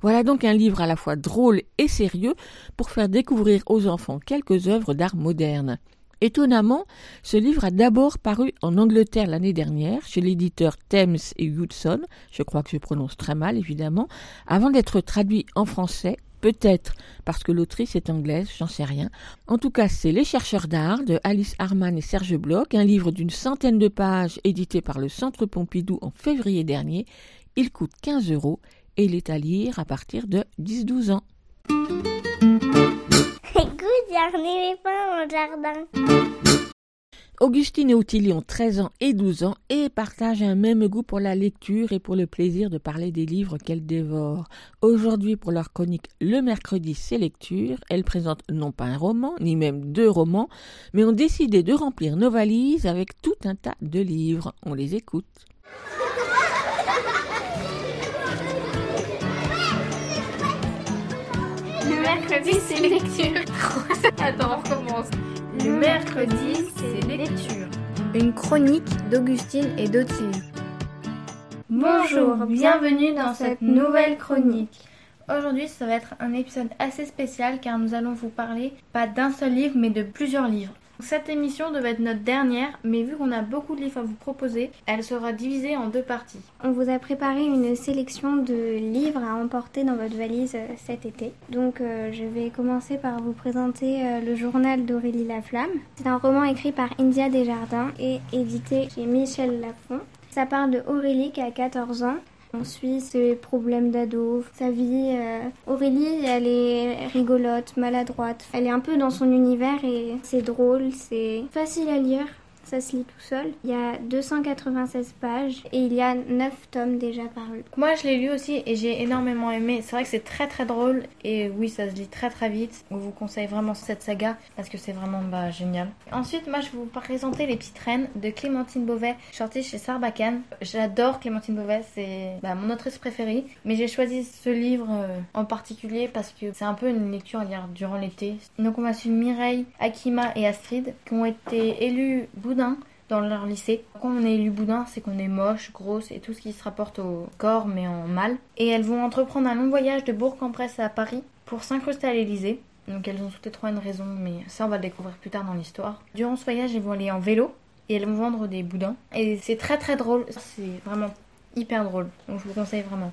Voilà donc un livre à la fois drôle et sérieux pour faire découvrir aux enfants quelques œuvres d'art moderne. Étonnamment, ce livre a d'abord paru en Angleterre l'année dernière chez l'éditeur Thames et Hudson, je crois que je prononce très mal évidemment, avant d'être traduit en français Peut-être parce que l'autrice est anglaise, j'en sais rien. En tout cas, c'est Les chercheurs d'art de Alice Harman et Serge Bloch, un livre d'une centaine de pages édité par le Centre Pompidou en février dernier. Il coûte 15 euros et il est à lire à partir de 10-12 ans. Écoute, a un dans jardin. Augustine et Ottilie ont 13 ans et 12 ans et partagent un même goût pour la lecture et pour le plaisir de parler des livres qu'elles dévorent. Aujourd'hui, pour leur chronique Le mercredi, c'est lecture, elles présentent non pas un roman, ni même deux romans, mais ont décidé de remplir nos valises avec tout un tas de livres. On les écoute. Mercredi, c'est lecture. Attends, on recommence. Le mercredi, c'est lecture. Une chronique d'Augustine et d'Ottilie. Bonjour, bienvenue dans cette nouvelle chronique. Aujourd'hui, ça va être un épisode assez spécial car nous allons vous parler pas d'un seul livre mais de plusieurs livres. Cette émission devait être notre dernière, mais vu qu'on a beaucoup de livres à vous proposer, elle sera divisée en deux parties. On vous a préparé une sélection de livres à emporter dans votre valise euh, cet été. Donc euh, je vais commencer par vous présenter euh, le journal d'Aurélie Laflamme. C'est un roman écrit par India Desjardins et édité chez Michel Lafon. Ça parle de Aurélie qui a 14 ans. On suit ses problèmes d'ado, sa vie. euh, Aurélie, elle est rigolote, maladroite. Elle est un peu dans son univers et c'est drôle, c'est facile à lire. Ça se lit tout seul. Il y a 296 pages et il y a 9 tomes déjà parus. Moi, je l'ai lu aussi et j'ai énormément aimé. C'est vrai que c'est très très drôle et oui, ça se lit très très vite. On vous conseille vraiment cette saga parce que c'est vraiment bah, génial. Ensuite, moi, je vais vous présenter Les Petites Reines de Clémentine Beauvais, sortie chez Sarbacane. J'adore Clémentine Beauvais, c'est bah, mon autrice préférée. Mais j'ai choisi ce livre euh, en particulier parce que c'est un peu une lecture à lire durant l'été. Donc, on va suivre Mireille, Akima et Astrid qui ont été élus boudins dans leur lycée. Quand on est élu boudin, c'est qu'on est moche, grosse et tout ce qui se rapporte au corps mais en mal. Et elles vont entreprendre un long voyage de Bourg-en-Bresse à Paris pour s'incruster à l'Elysée. Donc elles ont toutes les trois une raison, mais ça on va le découvrir plus tard dans l'histoire. Durant ce voyage, elles vont aller en vélo et elles vont vendre des boudins. Et c'est très très drôle, c'est vraiment hyper drôle. Donc je vous conseille vraiment.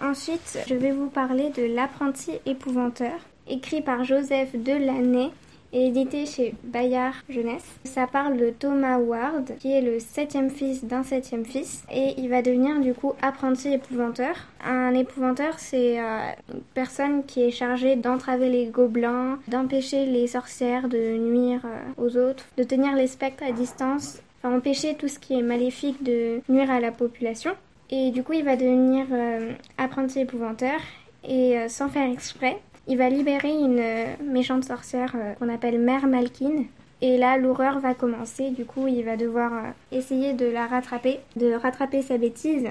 Ensuite, je vais vous parler de L'apprenti épouvanteur, écrit par Joseph Delaney édité chez Bayard Jeunesse. Ça parle de Thomas Ward, qui est le septième fils d'un septième fils, et il va devenir du coup apprenti épouvanteur. Un épouvanteur, c'est euh, une personne qui est chargée d'entraver les gobelins, d'empêcher les sorcières de nuire euh, aux autres, de tenir les spectres à distance, enfin empêcher tout ce qui est maléfique de nuire à la population. Et du coup, il va devenir euh, apprenti épouvanteur et sans faire exprès, il va libérer une euh, méchante sorcière euh, qu'on appelle Mère Malkin. Et là, l'horreur va commencer. Du coup, il va devoir euh, essayer de la rattraper, de rattraper sa bêtise.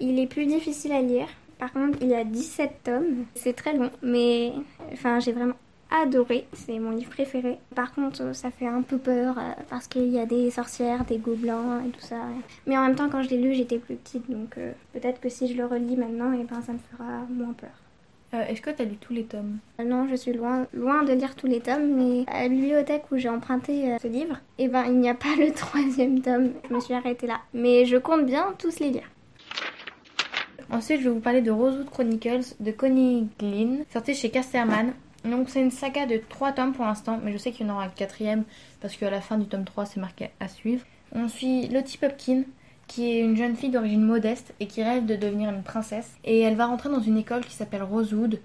Il est plus difficile à lire. Par contre, il y a 17 tomes. C'est très long, mais enfin, j'ai vraiment adoré. C'est mon livre préféré. Par contre, ça fait un peu peur parce qu'il y a des sorcières, des gobelins et tout ça. Mais en même temps, quand je l'ai lu, j'étais plus petite, donc peut-être que si je le relis maintenant, et ben, ça me fera moins peur. Euh, Est-ce que tu as lu tous les tomes Euh, Non, je suis loin, loin de lire tous les tomes, mais à la bibliothèque où j'ai emprunté euh, ce livre, et ben, il n'y a pas le troisième tome. Je me suis arrêtée là. Mais je compte bien tous les lire. Ensuite, je vais vous parler de Rosewood Chronicles de Connie Glynn, sorti chez Casterman. Donc, c'est une saga de 3 tomes pour l'instant, mais je sais qu'il y en aura un quatrième parce qu'à la fin du tome 3, c'est marqué à suivre. On suit Lottie Popkin, qui est une jeune fille d'origine modeste et qui rêve de devenir une princesse. Et elle va rentrer dans une école qui s'appelle Rosewood.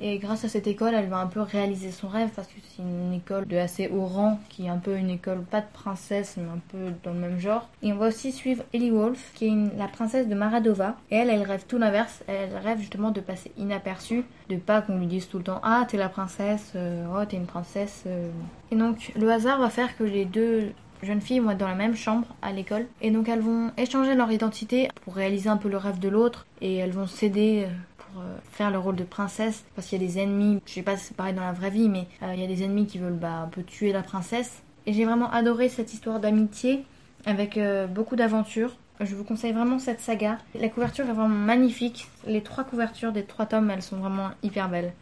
Et grâce à cette école, elle va un peu réaliser son rêve parce que c'est une école de assez haut rang, qui est un peu une école pas de princesse, mais un peu dans le même genre. Et on va aussi suivre Ellie Wolf, qui est la princesse de Maradova. Et elle, elle rêve tout l'inverse. Elle rêve justement de passer inaperçue, de pas qu'on lui dise tout le temps Ah, t'es la princesse, euh, oh, t'es une princesse. euh. Et donc, le hasard va faire que les deux jeunes filles vont être dans la même chambre à l'école. Et donc, elles vont échanger leur identité pour réaliser un peu le rêve de l'autre. Et elles vont s'aider. euh, pour euh, faire le rôle de princesse parce qu'il y a des ennemis, je sais pas si c'est pareil dans la vraie vie, mais euh, il y a des ennemis qui veulent bah, un peu tuer la princesse. Et j'ai vraiment adoré cette histoire d'amitié avec beaucoup d'aventures. Je vous conseille vraiment cette saga. La couverture est vraiment magnifique. Les trois couvertures des trois tomes, elles sont vraiment hyper belles.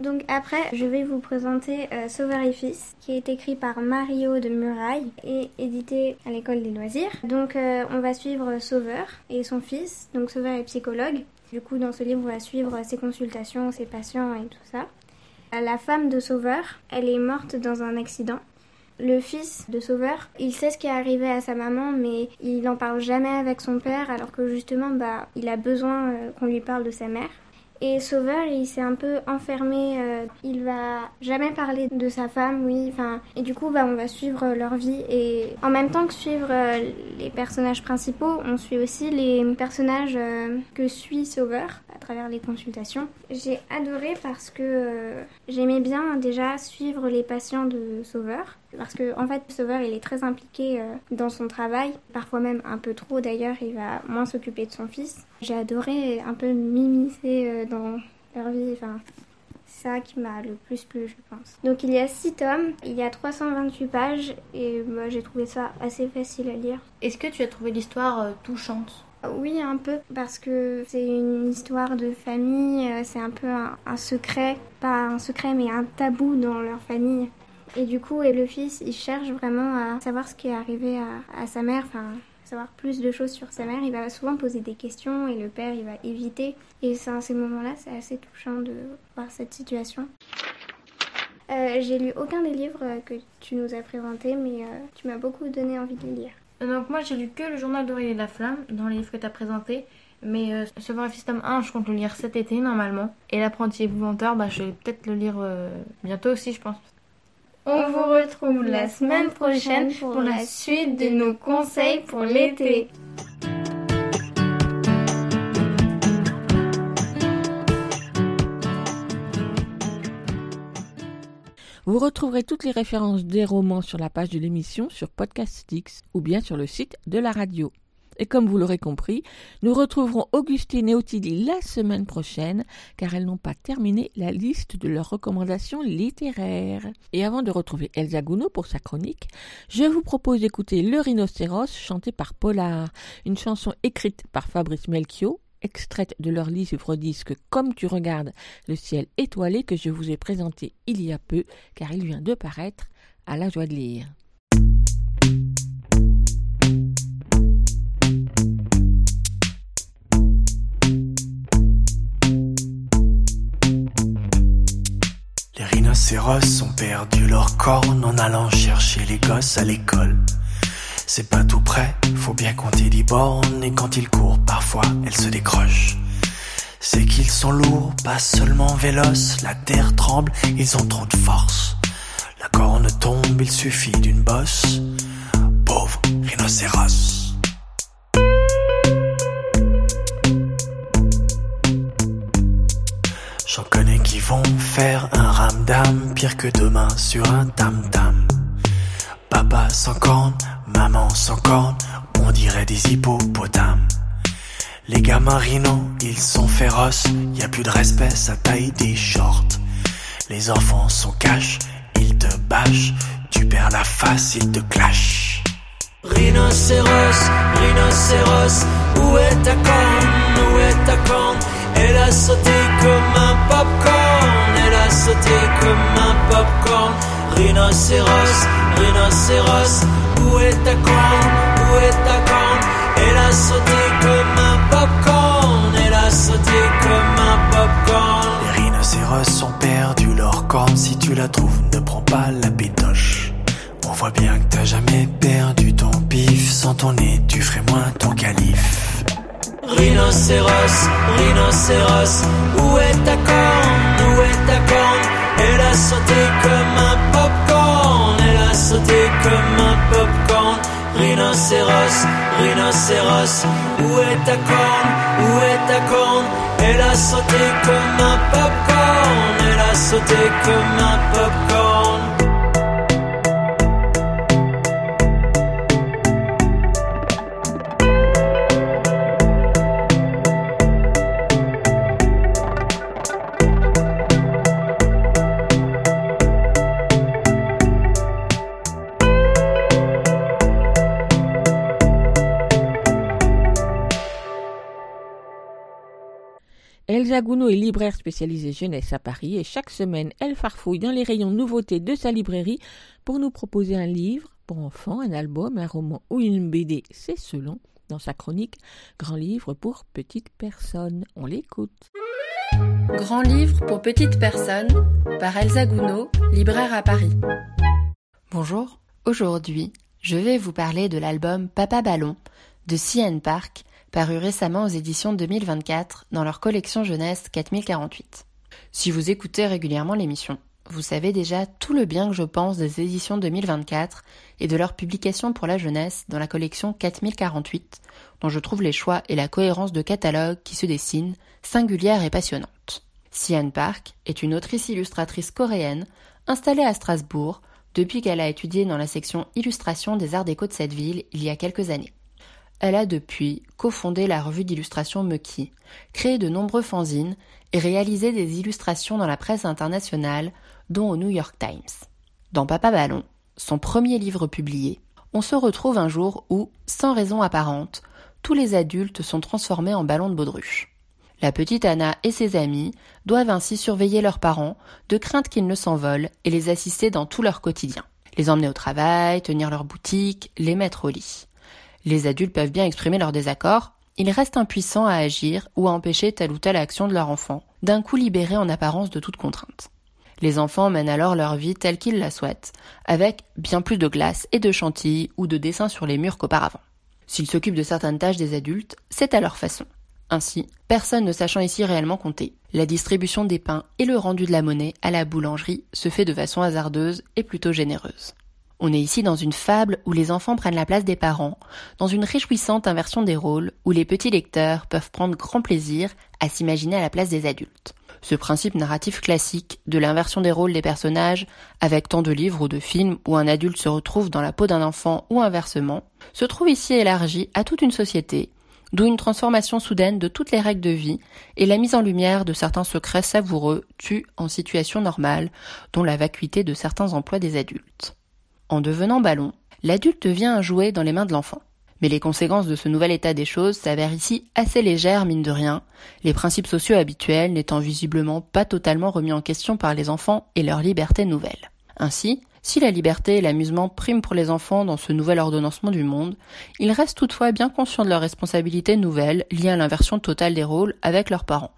Donc après, je vais vous présenter euh, Sauveur et Fils, qui est écrit par Mario de Muraille et édité à l'école des loisirs. Donc euh, on va suivre Sauveur et son fils. Donc Sauveur est psychologue. Du coup, dans ce livre, on va suivre ses consultations, ses patients et tout ça. La femme de Sauveur, elle est morte dans un accident. Le fils de Sauveur, il sait ce qui est arrivé à sa maman, mais il n'en parle jamais avec son père, alors que justement, bah, il a besoin euh, qu'on lui parle de sa mère. Et Sauveur, il s'est un peu enfermé. euh, il va jamais parler de sa femme, oui. Enfin, et du coup, bah, on va suivre leur vie et en même temps que suivre euh, les personnages principaux, on suit aussi les personnages euh, que suit Sauveur à travers les consultations. J'ai adoré parce que euh, j'aimais bien déjà suivre les patients de Sauveur. Parce que en fait, Sauveur, il est très impliqué euh, dans son travail, parfois même un peu trop d'ailleurs. Il va moins s'occuper de son fils. J'ai adoré un peu m'immiscer euh, dans leur vie. Enfin, c'est ça qui m'a le plus plu, je pense. Donc il y a 6 tomes, il y a 328 pages et moi j'ai trouvé ça assez facile à lire. Est-ce que tu as trouvé l'histoire euh, touchante? Oui, un peu, parce que c'est une histoire de famille, c'est un peu un, un secret, pas un secret, mais un tabou dans leur famille. Et du coup, et le fils, il cherche vraiment à savoir ce qui est arrivé à, sa mère, enfin, savoir plus de choses sur sa mère. Il va souvent poser des questions et le père, il va éviter. Et c'est à ces moments-là, c'est assez touchant de voir cette situation. Euh, J'ai lu aucun des livres que tu nous as présentés, mais euh, tu m'as beaucoup donné envie de les lire. Euh, Donc moi j'ai lu que le journal d'Aurélie la Flamme dans les livres que tu as présentés. Mais euh, Sauveur et Fils tome 1, je compte le lire cet été normalement. Et l'apprenti épouvanteur, bah, je vais peut-être le lire bientôt aussi je pense. On vous retrouve la semaine prochaine pour la suite de nos conseils pour l'été. Vous retrouverez toutes les références des romans sur la page de l'émission sur Podcastix ou bien sur le site de la radio. Et comme vous l'aurez compris, nous retrouverons Augustine et Ottilie la semaine prochaine, car elles n'ont pas terminé la liste de leurs recommandations littéraires. Et avant de retrouver Elsa Gounod pour sa chronique, je vous propose d'écouter Le Rhinocéros chanté par Polar, une chanson écrite par Fabrice Melchior, extraite de leur livre disque Comme tu regardes le ciel étoilé que je vous ai présenté il y a peu, car il vient de paraître à la joie de lire. Rhinocéros ont perdu leurs cornes en allant chercher les gosses à l'école. C'est pas tout près, faut bien compter dix bornes et quand ils courent, parfois elles se décrochent. C'est qu'ils sont lourds, pas seulement véloces, la terre tremble, ils ont trop de force. La corne tombe, il suffit d'une bosse. Pauvre rhinocéros. Vont faire un ramdam, pire que demain sur un tam-tam. Papa sans corne, maman sans corne, on dirait des hippopotames. Les gamins rhinos, ils sont féroces, y a plus de respect, ça taille des shorts. Les enfants sont cash, ils te bâchent, tu perds la face, ils te clashent. Rhinocéros, rhinocéros, où est ta corne, où est ta corne? Elle a sauté comme un popcorn, elle a sauté comme un popcorn. Rhinocéros, rhinocéros, où est ta corne, où est ta corne? Elle a sauté comme un popcorn, elle a sauté comme un popcorn. Les rhinocéros ont perdu leur corne, si tu la trouves, ne prends pas la pétoche. On voit bien que t'as jamais perdu ton pif, sans ton nez tu ferais moins ton calife. Rhinocéros, rhinocéros, où est ta corne, où est ta corne? Elle a sauté comme un popcorn, elle a sauté comme un popcorn. Rhinocéros, rhinocéros, où est ta corne, où est ta corne? Elle a sauté comme un popcorn, elle a sauté comme un popcorn. Elsa Gounod est libraire spécialisée jeunesse à Paris et chaque semaine, elle farfouille dans les rayons nouveautés de sa librairie pour nous proposer un livre pour enfants, un album, un roman ou une BD, c'est selon, dans sa chronique Grand livre pour petites personnes. On l'écoute. Grand livre pour petites personnes par Elsa Gounod, libraire à Paris. Bonjour, aujourd'hui, je vais vous parler de l'album Papa Ballon de CN Park paru récemment aux éditions 2024 dans leur collection jeunesse 4048. Si vous écoutez régulièrement l'émission, vous savez déjà tout le bien que je pense des éditions 2024 et de leur publication pour la jeunesse dans la collection 4048, dont je trouve les choix et la cohérence de catalogue qui se dessinent singulière et passionnante. Sian Park est une autrice illustratrice coréenne installée à Strasbourg depuis qu'elle a étudié dans la section illustration des arts déco de cette ville il y a quelques années. Elle a depuis cofondé la revue d'illustration Mucky, créé de nombreux fanzines et réalisé des illustrations dans la presse internationale, dont au New York Times. Dans Papa Ballon, son premier livre publié, on se retrouve un jour où, sans raison apparente, tous les adultes sont transformés en ballons de baudruche. La petite Anna et ses amis doivent ainsi surveiller leurs parents, de crainte qu'ils ne s'envolent, et les assister dans tout leur quotidien. Les emmener au travail, tenir leur boutique, les mettre au lit. Les adultes peuvent bien exprimer leur désaccord, ils restent impuissants à agir ou à empêcher telle ou telle action de leur enfant, d'un coup libérés en apparence de toute contrainte. Les enfants mènent alors leur vie telle qu'ils la souhaitent, avec bien plus de glace et de chantilly ou de dessins sur les murs qu'auparavant. S'ils s'occupent de certaines tâches des adultes, c'est à leur façon. Ainsi, personne ne sachant ici réellement compter, la distribution des pains et le rendu de la monnaie à la boulangerie se fait de façon hasardeuse et plutôt généreuse. On est ici dans une fable où les enfants prennent la place des parents, dans une réjouissante inversion des rôles où les petits lecteurs peuvent prendre grand plaisir à s'imaginer à la place des adultes. Ce principe narratif classique de l'inversion des rôles des personnages, avec tant de livres ou de films où un adulte se retrouve dans la peau d'un enfant ou inversement, se trouve ici élargi à toute une société, d'où une transformation soudaine de toutes les règles de vie et la mise en lumière de certains secrets savoureux tus en situation normale, dont la vacuité de certains emplois des adultes. En devenant ballon, l'adulte devient un jouet dans les mains de l'enfant. Mais les conséquences de ce nouvel état des choses s'avèrent ici assez légères, mine de rien, les principes sociaux habituels n'étant visiblement pas totalement remis en question par les enfants et leur liberté nouvelle. Ainsi, si la liberté et l'amusement priment pour les enfants dans ce nouvel ordonnancement du monde, ils restent toutefois bien conscients de leurs responsabilités nouvelles liées à l'inversion totale des rôles avec leurs parents.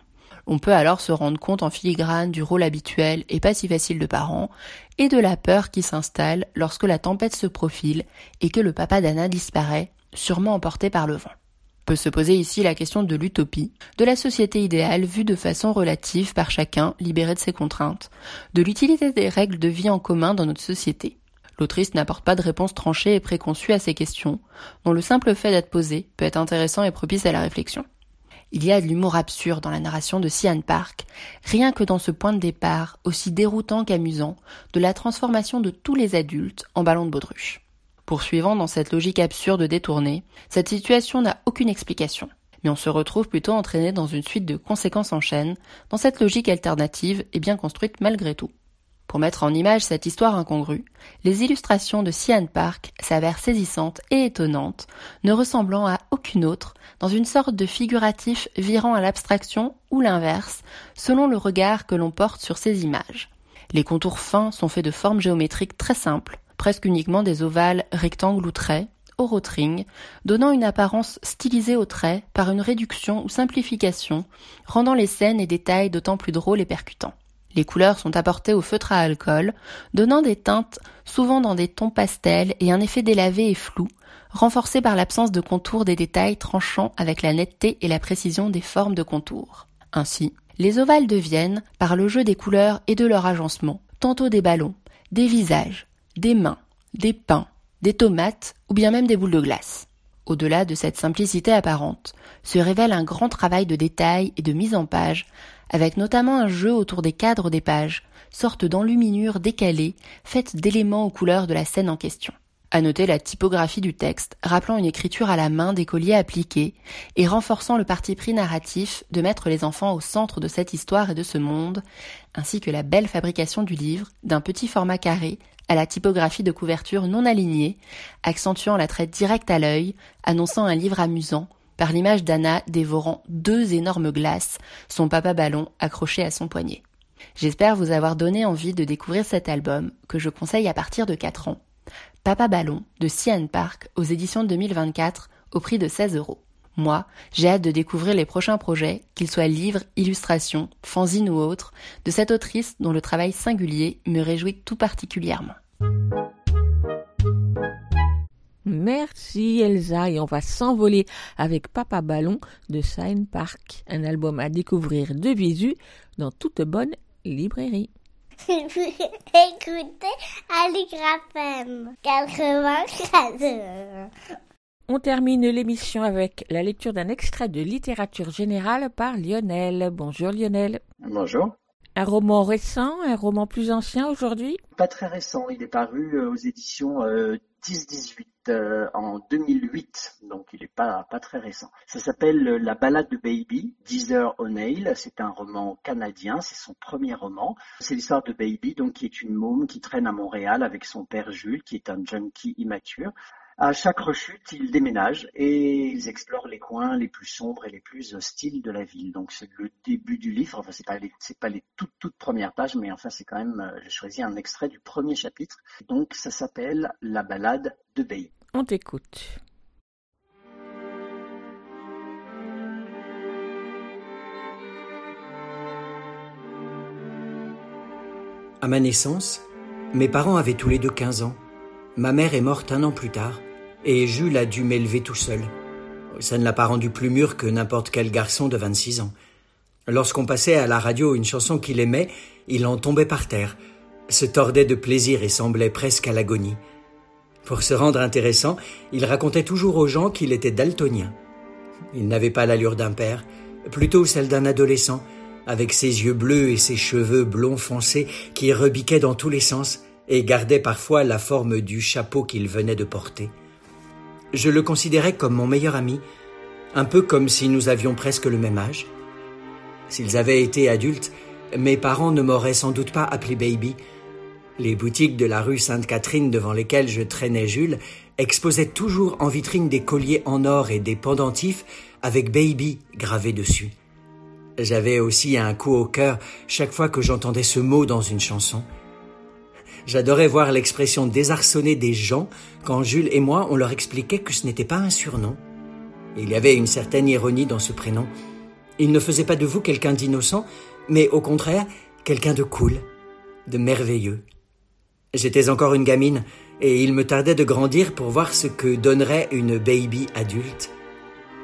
On peut alors se rendre compte en filigrane du rôle habituel et pas si facile de parent, et de la peur qui s'installe lorsque la tempête se profile et que le papa d'Anna disparaît, sûrement emporté par le vent. Peut se poser ici la question de l'utopie, de la société idéale vue de façon relative par chacun, libéré de ses contraintes, de l'utilité des règles de vie en commun dans notre société. L'autrice n'apporte pas de réponse tranchée et préconçue à ces questions, dont le simple fait d'être posées peut être intéressant et propice à la réflexion. Il y a de l'humour absurde dans la narration de Sian Park, rien que dans ce point de départ, aussi déroutant qu'amusant, de la transformation de tous les adultes en ballons de baudruche. Poursuivant dans cette logique absurde détournée, cette situation n'a aucune explication. Mais on se retrouve plutôt entraîné dans une suite de conséquences en chaîne, dans cette logique alternative et bien construite malgré tout. Pour mettre en image cette histoire incongrue, les illustrations de Sian Park s'avèrent saisissantes et étonnantes, ne ressemblant à aucune autre, dans une sorte de figuratif virant à l'abstraction ou l'inverse, selon le regard que l'on porte sur ces images. Les contours fins sont faits de formes géométriques très simples, presque uniquement des ovales, rectangles ou traits, au rotring, donnant une apparence stylisée aux traits par une réduction ou simplification, rendant les scènes et détails d'autant plus drôles et percutants. Les couleurs sont apportées au feutre à alcool, donnant des teintes souvent dans des tons pastels et un effet délavé et flou, renforcé par l'absence de contours des détails tranchant avec la netteté et la précision des formes de contours. Ainsi, les ovales deviennent, par le jeu des couleurs et de leur agencement, tantôt des ballons, des visages, des mains, des pains, des tomates ou bien même des boules de glace. Au-delà de cette simplicité apparente, se révèle un grand travail de détail et de mise en page avec notamment un jeu autour des cadres des pages, sorte d'enluminure décalée, faite d'éléments aux couleurs de la scène en question. À noter la typographie du texte, rappelant une écriture à la main des colliers appliqués et renforçant le parti pris narratif de mettre les enfants au centre de cette histoire et de ce monde, ainsi que la belle fabrication du livre, d'un petit format carré à la typographie de couverture non alignée, accentuant la traite directe à l'œil, annonçant un livre amusant, par l'image d'Anna dévorant deux énormes glaces, son papa ballon accroché à son poignet. J'espère vous avoir donné envie de découvrir cet album que je conseille à partir de 4 ans. Papa Ballon de Cian Park aux éditions 2024 au prix de 16 euros. Moi, j'ai hâte de découvrir les prochains projets, qu'ils soient livres, illustrations, fanzines ou autres, de cette autrice dont le travail singulier me réjouit tout particulièrement. Merci Elsa et on va s'envoler avec Papa Ballon de Sign Park, un album à découvrir de visu dans toute bonne librairie. Écoutez Aligraphem 94. On termine l'émission avec la lecture d'un extrait de littérature générale par Lionel. Bonjour Lionel. Bonjour. Un roman récent, un roman plus ancien aujourd'hui? Pas très récent, il est paru euh, aux éditions 10-18 euh, en 2008, donc il n'est pas, pas très récent. Ça s'appelle La balade de Baby, Deezer O'Neill, c'est un roman canadien, c'est son premier roman. C'est l'histoire de Baby, donc qui est une môme qui traîne à Montréal avec son père Jules, qui est un junkie immature. À chaque rechute, ils déménagent et ils explorent les coins les plus sombres et les plus hostiles de la ville. Donc c'est le début du livre. Enfin c'est pas les c'est pas les toutes toutes premières pages, mais enfin c'est quand même euh, j'ai choisi un extrait du premier chapitre. Donc ça s'appelle La balade de Bay. On t'écoute. À ma naissance, mes parents avaient tous les deux 15 ans. Ma mère est morte un an plus tard, et Jules a dû m'élever tout seul. Ça ne l'a pas rendu plus mûr que n'importe quel garçon de 26 ans. Lorsqu'on passait à la radio une chanson qu'il aimait, il en tombait par terre, se tordait de plaisir et semblait presque à l'agonie. Pour se rendre intéressant, il racontait toujours aux gens qu'il était daltonien. Il n'avait pas l'allure d'un père, plutôt celle d'un adolescent, avec ses yeux bleus et ses cheveux blonds foncés qui rebiquaient dans tous les sens, et gardait parfois la forme du chapeau qu'il venait de porter. Je le considérais comme mon meilleur ami, un peu comme si nous avions presque le même âge. S'ils avaient été adultes, mes parents ne m'auraient sans doute pas appelé baby. Les boutiques de la rue Sainte-Catherine devant lesquelles je traînais Jules exposaient toujours en vitrine des colliers en or et des pendentifs avec baby gravé dessus. J'avais aussi un coup au cœur chaque fois que j'entendais ce mot dans une chanson. J'adorais voir l'expression désarçonnée des gens quand Jules et moi on leur expliquait que ce n'était pas un surnom. Il y avait une certaine ironie dans ce prénom. Il ne faisait pas de vous quelqu'un d'innocent, mais au contraire quelqu'un de cool, de merveilleux. J'étais encore une gamine et il me tardait de grandir pour voir ce que donnerait une baby adulte.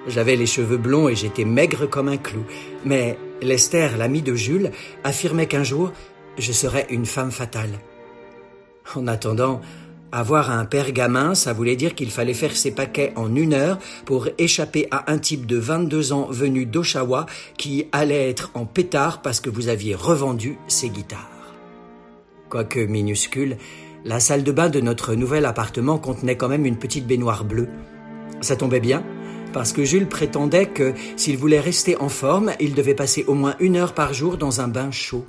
J'avais les cheveux blonds et j'étais maigre comme un clou, mais Lester, l'ami de Jules, affirmait qu'un jour je serais une femme fatale. En attendant, Avoir un pergamin, ça voulait dire qu'il fallait faire ses paquets en une heure pour échapper à un type de 22 ans venu d'Oshawa qui allait être en pétard parce que vous aviez revendu ses guitares. Quoique minuscule, la salle de bain de notre nouvel appartement contenait quand même une petite baignoire bleue. Ça tombait bien, parce que Jules prétendait que s'il voulait rester en forme, il devait passer au moins une heure par jour dans un bain chaud.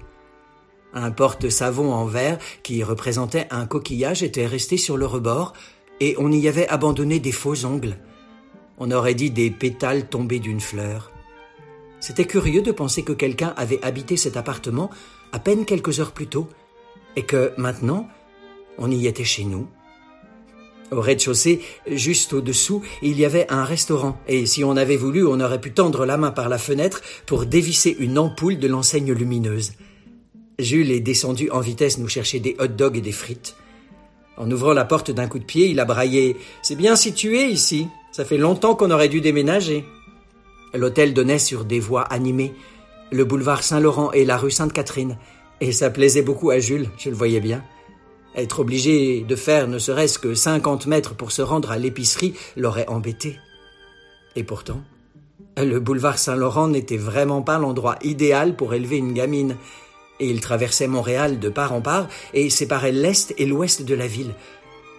Un porte-savon en verre qui représentait un coquillage était resté sur le rebord et on y avait abandonné des faux ongles. On aurait dit des pétales tombés d'une fleur. C'était curieux de penser que quelqu'un avait habité cet appartement à peine quelques heures plus tôt et que maintenant on y était chez nous. Au rez-de-chaussée, juste au-dessous, il y avait un restaurant, et si on avait voulu, on aurait pu tendre la main par la fenêtre pour dévisser une ampoule de l'enseigne lumineuse. Jules est descendu en vitesse nous chercher des hot dogs et des frites. En ouvrant la porte d'un coup de pied, il a braillé C'est bien situé ici. Ça fait longtemps qu'on aurait dû déménager. L'hôtel donnait sur des voies animées, le boulevard Saint-Laurent et la rue Sainte-Catherine, et ça plaisait beaucoup à Jules, je le voyais bien. Être obligé de faire ne serait-ce que cinquante mètres pour se rendre à l'épicerie l'aurait embêté. Et pourtant, le boulevard Saint-Laurent n'était vraiment pas l'endroit idéal pour élever une gamine il traversait Montréal de part en part et séparait l'est et l'ouest de la ville.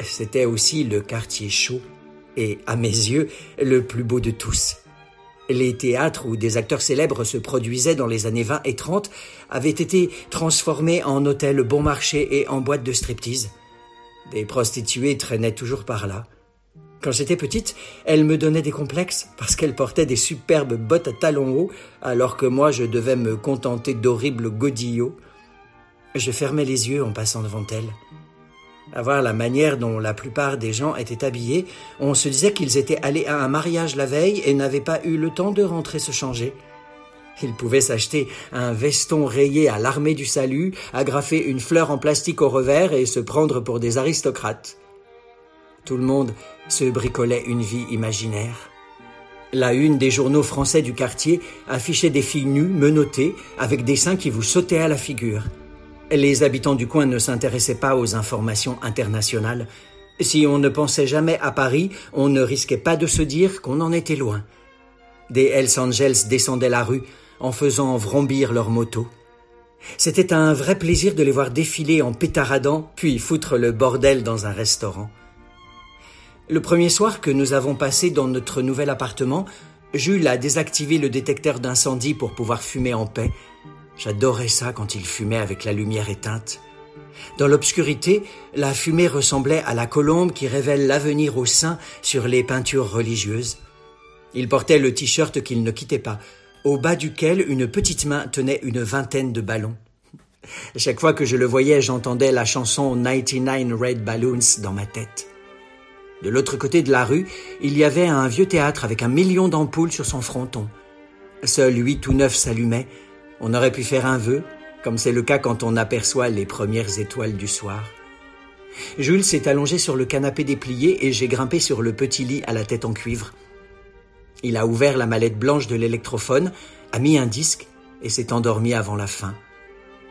C'était aussi le quartier chaud et, à mes yeux, le plus beau de tous. Les théâtres où des acteurs célèbres se produisaient dans les années 20 et 30 avaient été transformés en hôtels bon marché et en boîtes de striptease. Des prostituées traînaient toujours par là. Quand j'étais petite, elle me donnait des complexes parce qu'elle portait des superbes bottes à talons hauts, alors que moi je devais me contenter d'horribles godillots. Je fermais les yeux en passant devant elle. À voir la manière dont la plupart des gens étaient habillés, on se disait qu'ils étaient allés à un mariage la veille et n'avaient pas eu le temps de rentrer se changer. Ils pouvaient s'acheter un veston rayé à l'armée du salut, agrafer une fleur en plastique au revers et se prendre pour des aristocrates. Tout le monde se bricolait une vie imaginaire. La une des journaux français du quartier affichait des filles nues, menottées, avec des seins qui vous sautaient à la figure. Les habitants du coin ne s'intéressaient pas aux informations internationales. Si on ne pensait jamais à Paris, on ne risquait pas de se dire qu'on en était loin. Des Hells Angels descendaient la rue en faisant vrombir leurs motos. C'était un vrai plaisir de les voir défiler en pétaradant, puis foutre le bordel dans un restaurant. Le premier soir que nous avons passé dans notre nouvel appartement, Jules a désactivé le détecteur d'incendie pour pouvoir fumer en paix. J'adorais ça quand il fumait avec la lumière éteinte. Dans l'obscurité, la fumée ressemblait à la colombe qui révèle l'avenir au sein sur les peintures religieuses. Il portait le t-shirt qu'il ne quittait pas, au bas duquel une petite main tenait une vingtaine de ballons. Chaque fois que je le voyais, j'entendais la chanson 99 Red Balloons dans ma tête. De l'autre côté de la rue, il y avait un vieux théâtre avec un million d'ampoules sur son fronton. Seul huit ou neuf s'allumaient. On aurait pu faire un vœu, comme c'est le cas quand on aperçoit les premières étoiles du soir. Jules s'est allongé sur le canapé déplié et j'ai grimpé sur le petit lit à la tête en cuivre. Il a ouvert la mallette blanche de l'électrophone, a mis un disque et s'est endormi avant la fin.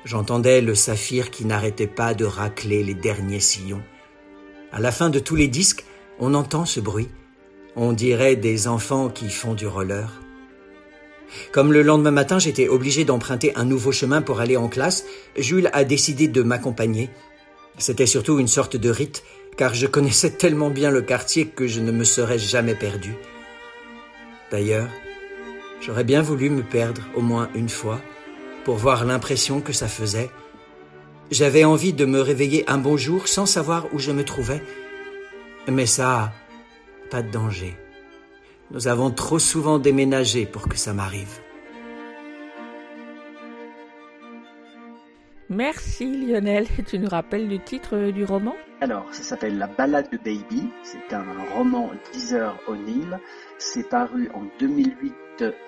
J'entendais le saphir qui n'arrêtait pas de racler les derniers sillons. À la fin de tous les disques, on entend ce bruit. On dirait des enfants qui font du roller. Comme le lendemain matin, j'étais obligé d'emprunter un nouveau chemin pour aller en classe, Jules a décidé de m'accompagner. C'était surtout une sorte de rite, car je connaissais tellement bien le quartier que je ne me serais jamais perdu. D'ailleurs, j'aurais bien voulu me perdre au moins une fois, pour voir l'impression que ça faisait. J'avais envie de me réveiller un bon jour sans savoir où je me trouvais, mais ça, pas de danger. Nous avons trop souvent déménagé pour que ça m'arrive. Merci Lionel. Tu nous rappelles le titre du roman? Alors, ça s'appelle La balade de Baby. C'est un roman d'Heather O'Neill. C'est paru en 2008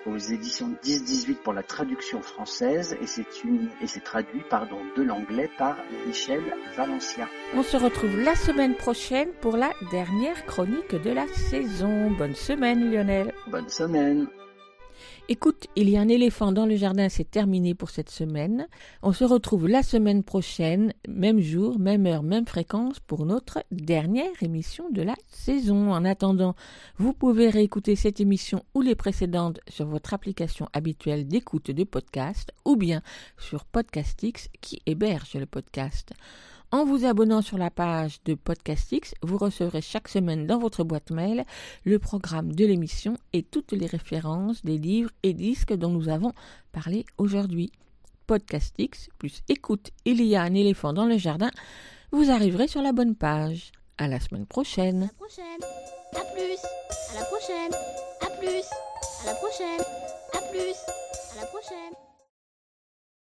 aux éditions 10-18 pour la traduction française et c'est une et c'est traduit pardon de l'anglais par Michel Valencia. On se retrouve la semaine prochaine pour la dernière chronique de la saison. Bonne semaine Lionel. Bonne semaine. Écoute, il y a un éléphant dans le jardin, c'est terminé pour cette semaine. On se retrouve la semaine prochaine, même jour, même heure, même fréquence pour notre dernière émission de la saison. En attendant, vous pouvez réécouter cette émission ou les précédentes sur votre application habituelle d'écoute de podcast ou bien sur Podcastix qui héberge le podcast. En vous abonnant sur la page de Podcastix, vous recevrez chaque semaine dans votre boîte mail le programme de l'émission et toutes les références des livres et disques dont nous avons parlé aujourd'hui. Podcastix plus écoute, il y a un éléphant dans le jardin, vous arriverez sur la bonne page. À la semaine prochaine. À la prochaine. À plus. À la prochaine. À plus. À la prochaine.